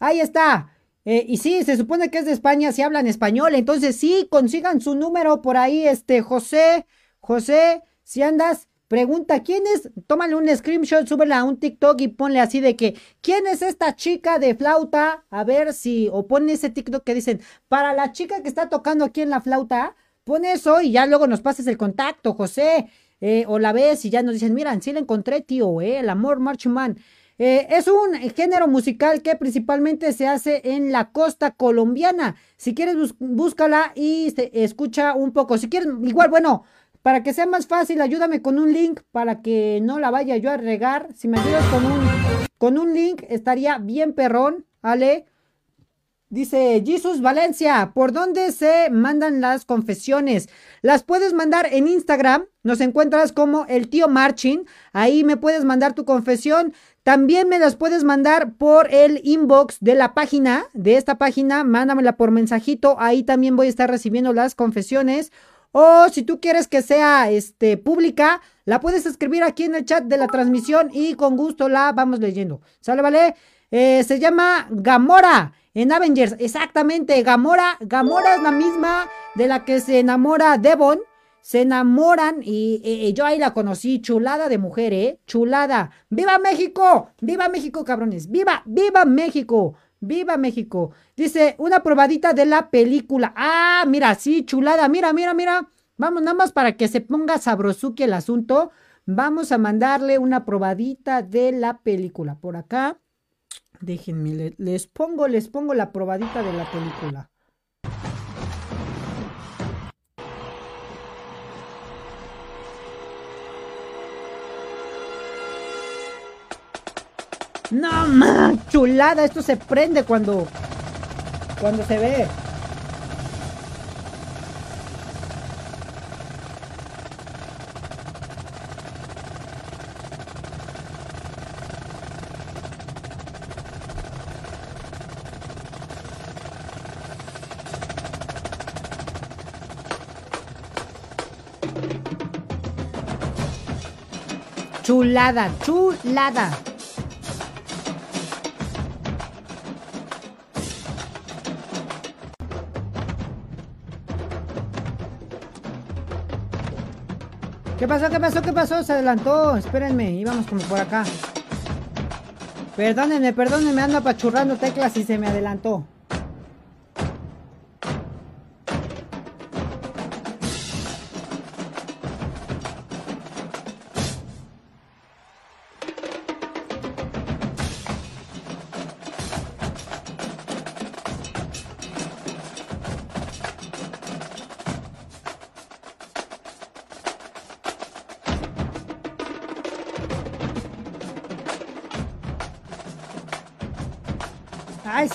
Speaker 1: ahí está. Eh, y sí, se supone que es de España, si hablan español. Entonces sí, consigan su número por ahí, este, José. José, si andas Pregunta, ¿quién es? Tómale un screenshot, súbela a un TikTok y ponle así de que, ¿quién es esta chica de flauta? A ver si, o pon ese TikTok que dicen, para la chica que está tocando aquí en la flauta, pon eso y ya luego nos pases el contacto, José. Eh, o la ves y ya nos dicen, miran, sí la encontré, tío, eh, el amor Marchman. Man. Eh, es un género musical que principalmente se hace en la costa colombiana. Si quieres, búscala y escucha un poco. Si quieres, igual, bueno, para que sea más fácil, ayúdame con un link para que no la vaya yo a regar. Si me ayudas con un, con un link, estaría bien perrón, ¿vale? Dice Jesus Valencia, ¿por dónde se mandan las confesiones? Las puedes mandar en Instagram, nos encuentras como el tío Marchin, ahí me puedes mandar tu confesión. También me las puedes mandar por el inbox de la página, de esta página, mándamela por mensajito, ahí también voy a estar recibiendo las confesiones. O si tú quieres que sea este, pública, la puedes escribir aquí en el chat de la transmisión y con gusto la vamos leyendo. ¿Sale, vale? Eh, se llama Gamora en Avengers. Exactamente, Gamora. Gamora es la misma de la que se enamora Devon. Se enamoran y, yo ahí la conocí. Chulada de mujer, ¿eh? Chulada. ¡Viva México! ¡Viva México, cabrones! ¡Viva! ¡Viva México! ¡Viva México! Dice, una probadita de la película. Ah, mira, sí, chulada. Mira, mira, mira. Vamos, nada más para que se ponga sabrosuki el asunto. Vamos a mandarle una probadita de la película. Por acá. Déjenme, les pongo, les pongo la probadita de la película. No, man, chulada, esto se prende cuando cuando se ve. Chulada, chulada. ¿Qué pasó? ¿Qué pasó? ¿Qué pasó? Se adelantó. Espérenme, íbamos como por acá. Perdónenme, perdónenme, ando apachurrando teclas y se me adelantó.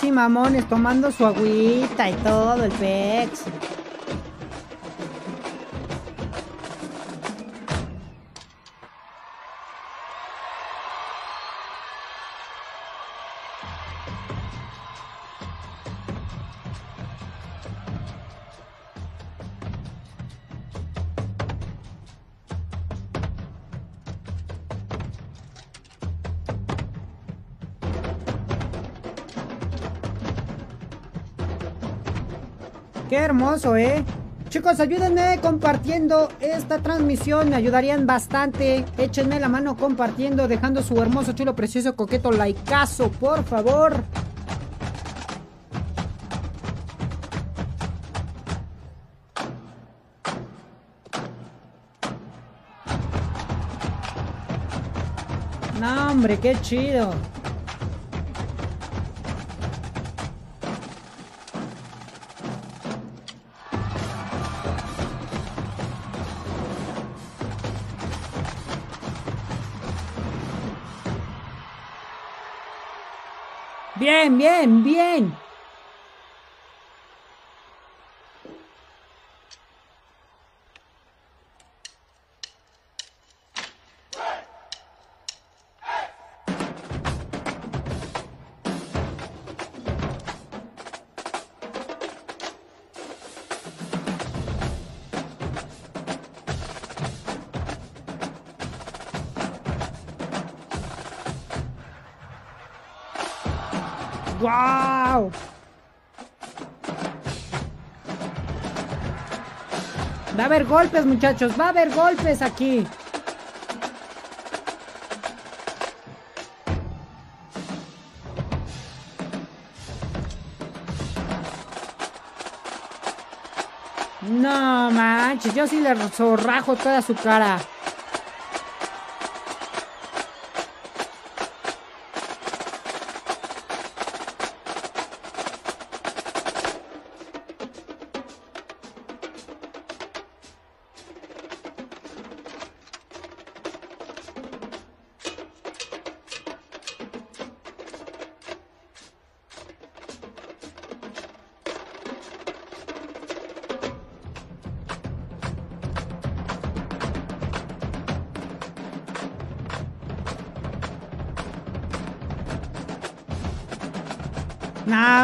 Speaker 1: Ay, sí, mamones, tomando su agüita y todo, el pex. Hermoso, ¿eh? Chicos, ayúdenme compartiendo esta transmisión, me ayudarían bastante. Échenme la mano compartiendo, dejando su hermoso, chulo, precioso, coqueto likeazo, por favor. No, hombre, qué chido. Bien, bien, bien. Golpes, muchachos. Va a haber golpes aquí. No manches, yo sí le zorrajo toda su cara.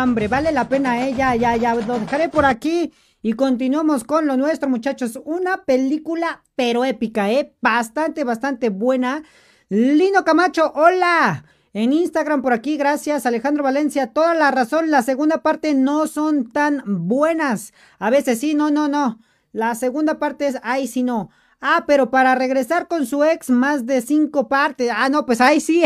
Speaker 1: Hombre, vale la pena, eh. Ya, ya, ya. Lo dejaré por aquí. Y continuamos con lo nuestro, muchachos. Una película, pero épica, ¿eh? Bastante, bastante buena. Lino Camacho, hola. En Instagram por aquí, gracias. Alejandro Valencia, toda la razón. La segunda parte no son tan buenas. A veces sí, no, no, no. La segunda parte es, ay, sí, no. Ah, pero para regresar con su ex más de cinco partes. Ah, no, pues ahí sí.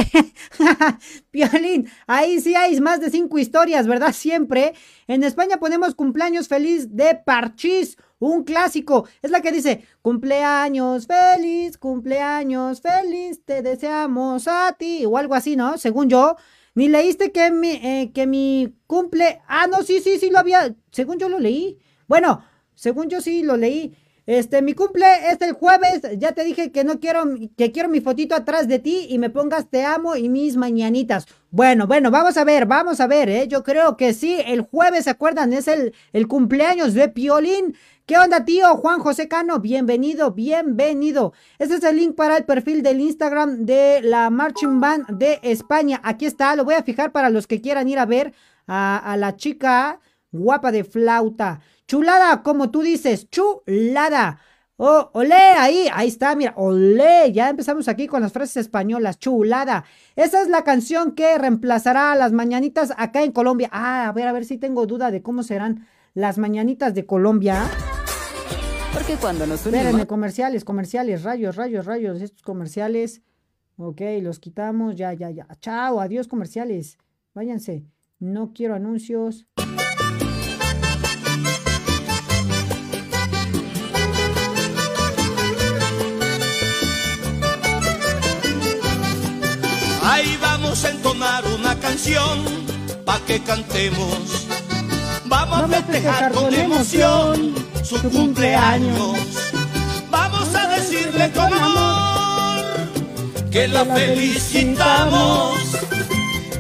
Speaker 1: Piolín, ahí sí hay más de cinco historias, ¿verdad? Siempre. En España ponemos cumpleaños feliz de Parchís. un clásico. Es la que dice, cumpleaños feliz, cumpleaños feliz, te deseamos a ti, o algo así, ¿no? Según yo. Ni leíste que mi, eh, que mi cumple... Ah, no, sí, sí, sí, lo había... Según yo lo leí. Bueno, según yo sí lo leí. Este, mi cumple es el jueves. Ya te dije que no quiero, que quiero mi fotito atrás de ti y me pongas te amo y mis mañanitas. Bueno, bueno, vamos a ver, vamos a ver, ¿eh? Yo creo que sí, el jueves, ¿se acuerdan? Es el, el cumpleaños de Piolín. ¿Qué onda, tío? Juan José Cano, bienvenido, bienvenido. Este es el link para el perfil del Instagram de la Marching Band de España. Aquí está, lo voy a fijar para los que quieran ir a ver a, a la chica guapa de flauta. Chulada, como tú dices, chulada. Oh, olé, ahí, ahí está, mira, olé, ya empezamos aquí con las frases españolas, chulada. Esa es la canción que reemplazará a las mañanitas acá en Colombia. Ah, a ver, a ver si tengo duda de cómo serán las mañanitas de Colombia.
Speaker 4: Porque cuando nos
Speaker 1: unimos...
Speaker 4: Espérenme,
Speaker 1: comerciales, comerciales, rayos, rayos, rayos, estos comerciales. Ok, los quitamos, ya, ya, ya. Chao, adiós comerciales. Váyanse. No quiero anuncios.
Speaker 5: Ahí vamos a entonar una canción pa' que cantemos. Vamos, a festejar con emoción su cumpleaños. Vamos a decirle con amor que la felicitamos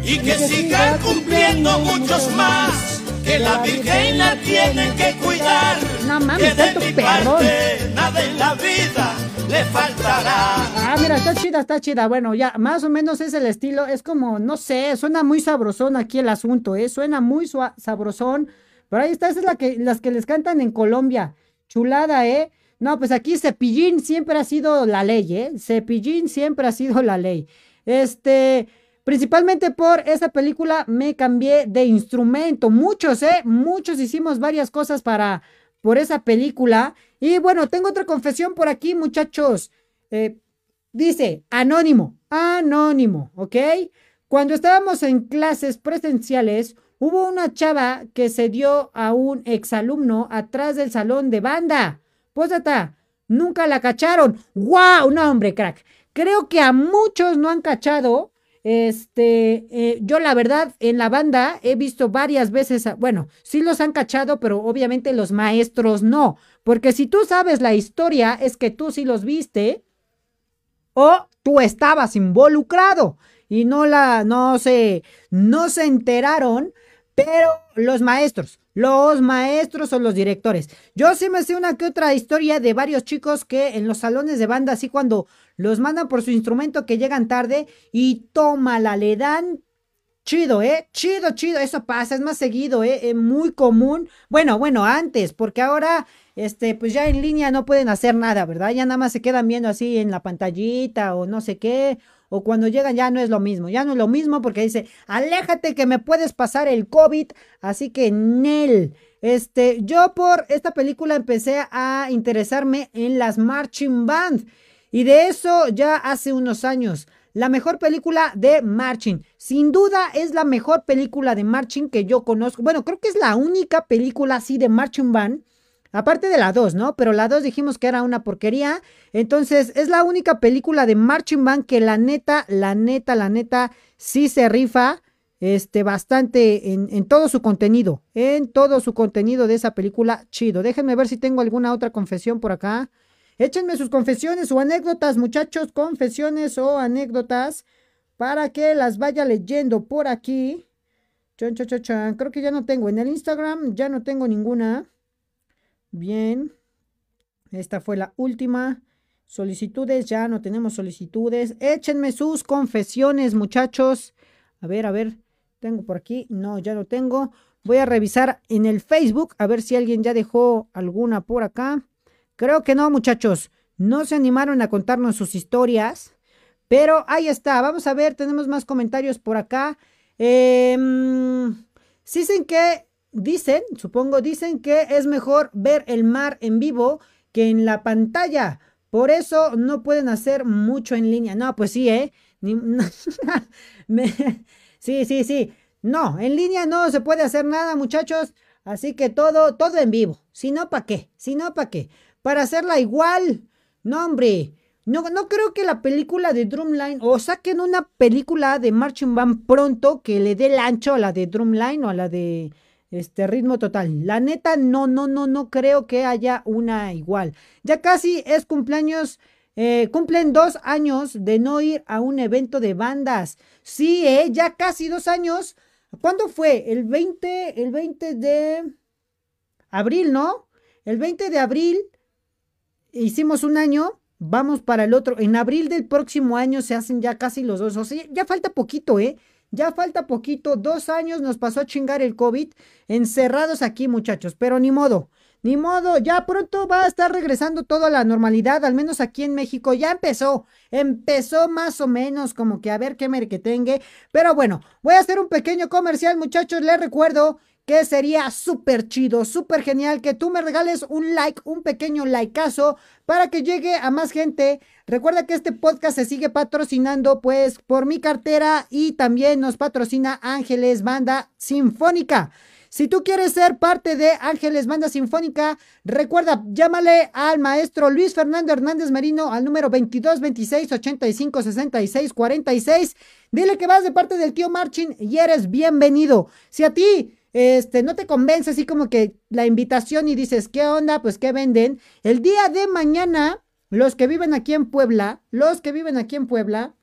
Speaker 5: y que siga cumpliendo muchos más. Que la Virgen la tiene que cuidar.
Speaker 1: No mames,
Speaker 5: que de mi parte nada en la vida le faltará.
Speaker 1: Ah, mira, está chida, está chida. Bueno, ya, más o menos es el estilo. Es como, no sé, suena muy sabrosón aquí el asunto, ¿eh? Suena muy sabrosón. Pero ahí está, esa es la que, las que les cantan en Colombia. Chulada, ¿eh? No, pues aquí Cepillín siempre ha sido la ley, ¿eh? Cepillín siempre ha sido la ley. Este, principalmente por esa película me cambié de instrumento. Muchos, ¿eh? Muchos hicimos varias cosas para, por esa película. Y bueno, tengo otra confesión por aquí, muchachos. Eh, dice, anónimo, anónimo, ¿ok? Cuando estábamos en clases presenciales, hubo una chava que se dio a un exalumno atrás del salón de banda. Pósata, nunca la cacharon. ¡Wow! No, hombre, crack. Creo que a muchos no han cachado este, eh, yo la verdad, en la banda he visto varias veces, bueno, sí los han cachado, pero obviamente los maestros no, porque si tú sabes la historia, es que tú sí los viste o tú estabas involucrado y no la, no se, no se enteraron, pero los maestros, los maestros o los directores. Yo sí me sé una que otra historia de varios chicos que en los salones de banda, así cuando los mandan por su instrumento que llegan tarde y tómala, le dan chido, ¿eh? Chido, chido, eso pasa, es más seguido, ¿eh? Muy común. Bueno, bueno, antes, porque ahora, este, pues ya en línea no pueden hacer nada, ¿verdad? Ya nada más se quedan viendo así en la pantallita o no sé qué. O cuando llegan ya no es lo mismo, ya no es lo mismo porque dice, aléjate que me puedes pasar el COVID, así que Nel. Este, yo por esta película empecé a interesarme en las marching band. Y de eso ya hace unos años. La mejor película de Marching. Sin duda es la mejor película de Marching que yo conozco. Bueno, creo que es la única película así de Marching Band. Aparte de la 2, ¿no? Pero la 2 dijimos que era una porquería. Entonces, es la única película de Marching Band que la neta, la neta, la neta, sí se rifa. Este, bastante en, en todo su contenido. En todo su contenido de esa película. Chido. Déjenme ver si tengo alguna otra confesión por acá. Échenme sus confesiones o anécdotas, muchachos, confesiones o anécdotas para que las vaya leyendo por aquí. Chan, chan, chan. Creo que ya no tengo. En el Instagram ya no tengo ninguna. Bien. Esta fue la última. Solicitudes, ya no tenemos solicitudes. Échenme sus confesiones, muchachos. A ver, a ver. Tengo por aquí. No, ya no tengo. Voy a revisar en el Facebook a ver si alguien ya dejó alguna por acá. Creo que no, muchachos. No se animaron a contarnos sus historias. Pero ahí está. Vamos a ver, tenemos más comentarios por acá. Eh, dicen que, dicen, supongo, dicen que es mejor ver el mar en vivo que en la pantalla. Por eso no pueden hacer mucho en línea. No, pues sí, ¿eh? sí, sí, sí. No, en línea no se puede hacer nada, muchachos. Así que todo, todo en vivo. Si no, ¿para qué? Si no, ¿para qué? Para hacerla igual. No, hombre. No, no creo que la película de Drumline o saquen una película de Marching Band pronto que le dé el ancho a la de Drumline o a la de este ritmo total. La neta, no, no, no, no creo que haya una igual. Ya casi es cumpleaños, eh, cumplen dos años de no ir a un evento de bandas. Sí, eh, ya casi dos años. ¿Cuándo fue? El 20, el 20 de abril, ¿no? El 20 de abril hicimos un año vamos para el otro. En abril del próximo año se hacen ya casi los dos. O sea, ya falta poquito, ¿eh? Ya falta poquito. Dos años nos pasó a chingar el COVID. Encerrados aquí, muchachos. Pero ni modo. Ni modo, ya pronto va a estar regresando todo a la normalidad, al menos aquí en México. Ya empezó, empezó más o menos como que a ver qué merquetengue. Pero bueno, voy a hacer un pequeño comercial, muchachos. Les recuerdo que sería súper chido, súper genial que tú me regales un like, un pequeño likeazo para que llegue a más gente. Recuerda que este podcast se sigue patrocinando pues por mi cartera y también nos patrocina Ángeles Banda Sinfónica. Si tú quieres ser parte de Ángeles Banda Sinfónica, recuerda, llámale al maestro Luis Fernando Hernández Marino al número 22 26 85 66 46. Dile que vas de parte del tío Marchin y eres bienvenido. Si a ti este, no te convence así como que la invitación y dices, ¿qué onda? Pues, ¿qué venden? El día de mañana, los que viven aquí en Puebla, los que viven aquí en Puebla,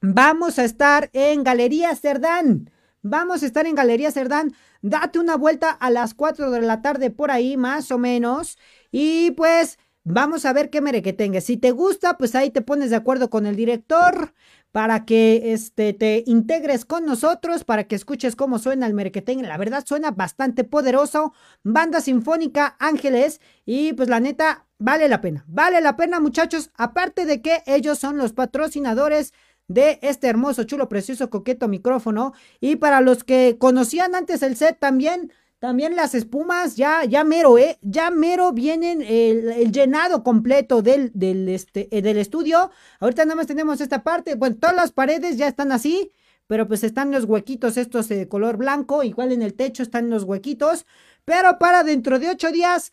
Speaker 1: vamos a estar en Galería Cerdán. Vamos a estar en Galería Cerdán. Date una vuelta a las 4 de la tarde por ahí, más o menos. Y pues vamos a ver qué mere que tengas. Si te gusta, pues ahí te pones de acuerdo con el director para que este, te integres con nosotros, para que escuches cómo suena el merquetén. La verdad suena bastante poderoso. Banda Sinfónica Ángeles y pues la neta vale la pena. Vale la pena muchachos, aparte de que ellos son los patrocinadores de este hermoso, chulo, precioso, coqueto micrófono. Y para los que conocían antes el set también, también las espumas, ya, ya mero, ¿eh? Ya mero vienen el, llenado completo del, del, este, eh, del estudio. Ahorita nada más tenemos esta parte. Bueno, todas las paredes ya están así, pero pues están los huequitos estos de color blanco. Igual en el techo están los huequitos. Pero para dentro de ocho días,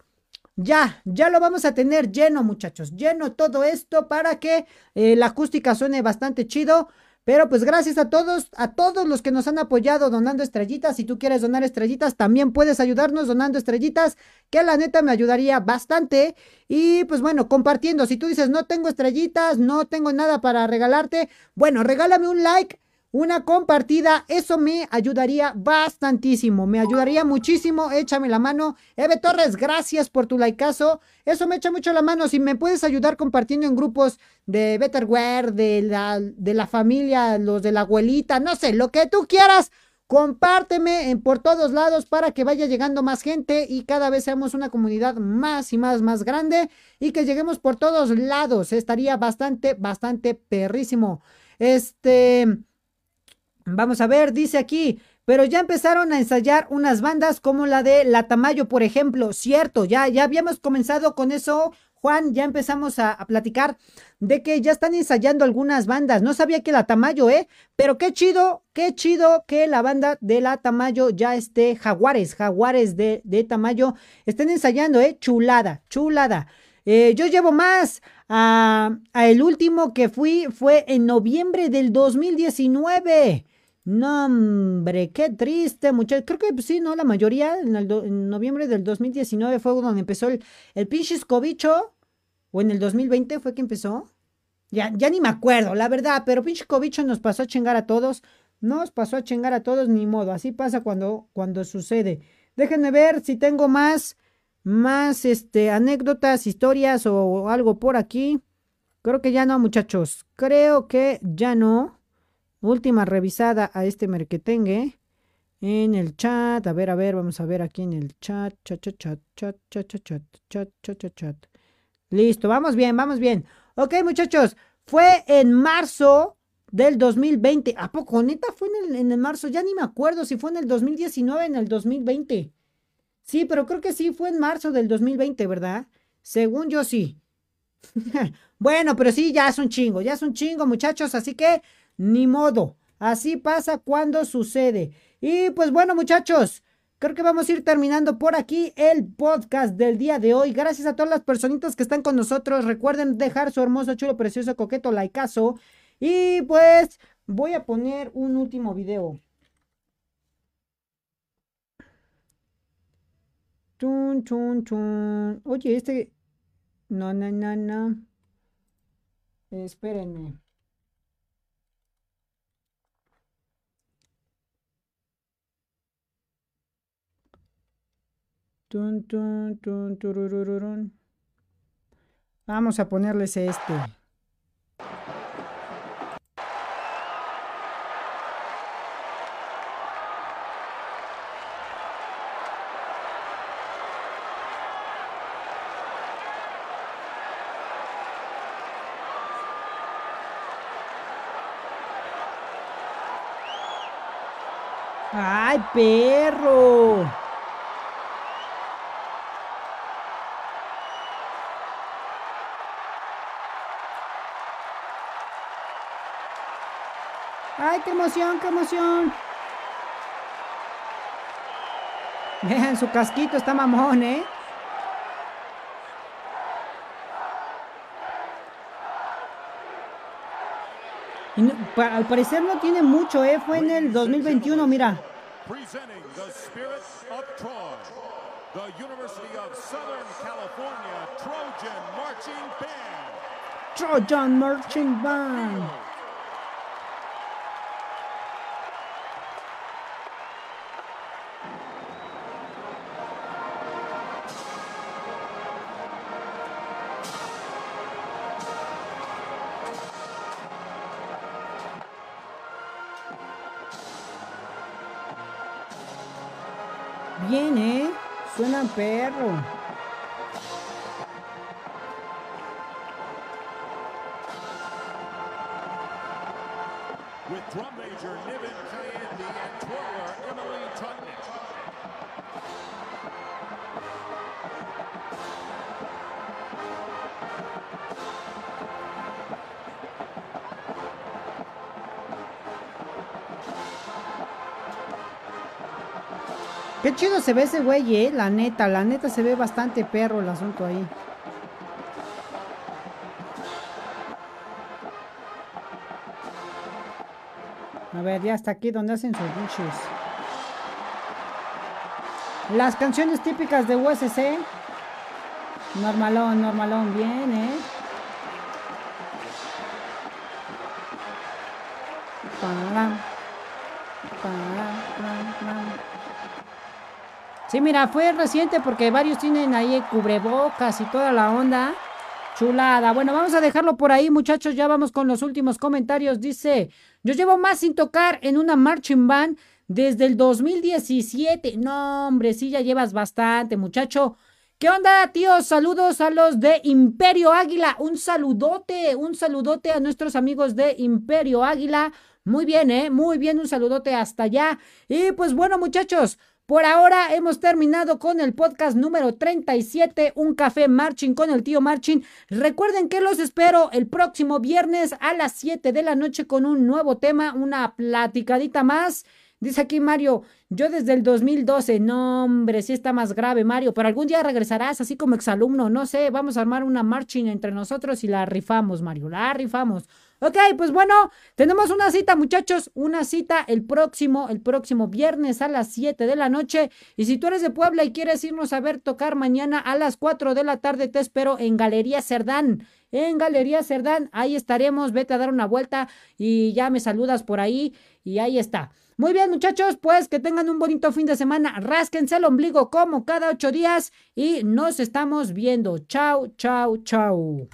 Speaker 1: ya, ya lo vamos a tener lleno, muchachos. Lleno todo esto para que eh, la acústica suene bastante chido. Pero pues gracias a todos, a todos los que nos han apoyado donando estrellitas. Si tú quieres donar estrellitas, también puedes ayudarnos donando estrellitas, que la neta me ayudaría bastante. Y pues bueno, compartiendo. Si tú dices, no tengo estrellitas, no tengo nada para regalarte, bueno, regálame un like una compartida, eso me ayudaría bastantísimo, me ayudaría muchísimo, échame la mano. Eve Torres, gracias por tu likeazo, eso me echa mucho la mano, si me puedes ayudar compartiendo en grupos de Betterware, de la, de la familia, los de la abuelita, no sé, lo que tú quieras, compárteme por todos lados para que vaya llegando más gente y cada vez seamos una comunidad más y más, más grande y que lleguemos por todos lados, estaría bastante, bastante perrísimo. Este... Vamos a ver, dice aquí, pero ya empezaron a ensayar unas bandas como la de La Tamayo, por ejemplo. Cierto, ya, ya habíamos comenzado con eso, Juan, ya empezamos a, platicar de que ya están ensayando algunas bandas. No sabía que La Tamayo, ¿eh? Pero qué chido, qué chido que la banda de La Tamayo ya esté, Jaguares, Jaguares de, de Tamayo, estén ensayando, ¿eh? Chulada, chulada. Eh, yo llevo más. A, a, el último que fui fue en noviembre del 2019. No, hombre, qué triste, muchachos. Creo que pues, sí, ¿no? La mayoría en, el noviembre del 2019 fue donde empezó el, el pinche escobicho. O en el 2020 fue que empezó. Ya, ya ni me acuerdo, la verdad, pero pinche escobicho nos pasó a chingar a todos. Nos pasó a chingar a todos, ni modo. Así pasa cuando, cuando sucede. Déjenme ver si tengo más, más este, anécdotas, historias o algo por aquí. Creo que ya no, muchachos. Creo que ya no última revisada a este merquetengue en el chat. A ver, a ver, vamos a ver aquí en el chat. Chat, chat, chat, chat, chat, chat, chat, chat, chat, chat. Listo, vamos bien, vamos bien. Ok, muchachos, fue en marzo del 2020. ¿A poco neta fue en el, en el marzo? Ya ni me acuerdo si fue en el 2019 o en el 2020. Sí, pero creo que sí fue en marzo del 2020, ¿verdad? Según yo sí. bueno, pero sí, ya es un chingo, ya es un chingo, muchachos. Así que ni modo. Así pasa cuando sucede. Y pues bueno, muchachos, creo que vamos a ir terminando por aquí el podcast del día de hoy. Gracias a todas las personitas que están con nosotros. Recuerden dejar su hermoso, chulo, precioso, coqueto likeazo. Y pues voy a poner un último video. Chun, chun, chun. Oye, este... No, no, no, no. Espérenme. Tun, tun, tun. Vamos a ponerles este. ¡Ay, perro! ¡Ay, qué emoción, qué emoción! Vean, su casquito está mamón, ¿eh? Y no- pa- al parecer no tiene mucho, ¿eh? Fue en el 2021, mira.
Speaker 6: Trojan Marching Band.
Speaker 1: Suena chido se ve ese güey, eh. La neta, la neta se ve bastante perro el asunto ahí. A ver, ya hasta aquí donde hacen sus pinches. Las canciones típicas de USC. Normalón, normalón, bien, eh. Param, pam, pam. Sí, mira, fue reciente porque varios tienen ahí cubrebocas y toda la onda. Chulada. Bueno, vamos a dejarlo por ahí, muchachos. Ya vamos con los últimos comentarios. Dice, yo llevo más sin tocar en una marching band desde el 2017. No, hombre, sí, ya llevas bastante, muchacho. ¿Qué onda, tíos? Saludos a los de Imperio Águila. Un saludote, un saludote a nuestros amigos de Imperio Águila. Muy bien, ¿eh? Muy bien, un saludote hasta allá. Y pues bueno, muchachos, por ahora hemos terminado con el podcast número 37, Un Café Marching con el tío Marching. Recuerden que los espero el próximo viernes a las 7 de la noche con un nuevo tema, una platicadita más. Dice aquí Mario, yo desde el 2012, no hombre, sí está más grave Mario, pero algún día regresarás así como exalumno, no sé, vamos a armar una marching entre nosotros y la rifamos Mario, la rifamos. Ok, pues bueno, tenemos una cita muchachos, una cita el próximo, el próximo viernes a las 7 de la noche. Y si tú eres de Puebla y quieres irnos a ver tocar mañana a las 4 de la tarde, te espero en Galería Cerdán. En Galería Cerdán, ahí estaremos, vete a dar una vuelta y ya me saludas por ahí y ahí está. Muy bien, muchachos, pues que tengan un bonito fin de semana. Rásquense el ombligo como cada ocho días y nos estamos viendo. Chao, chao, chao.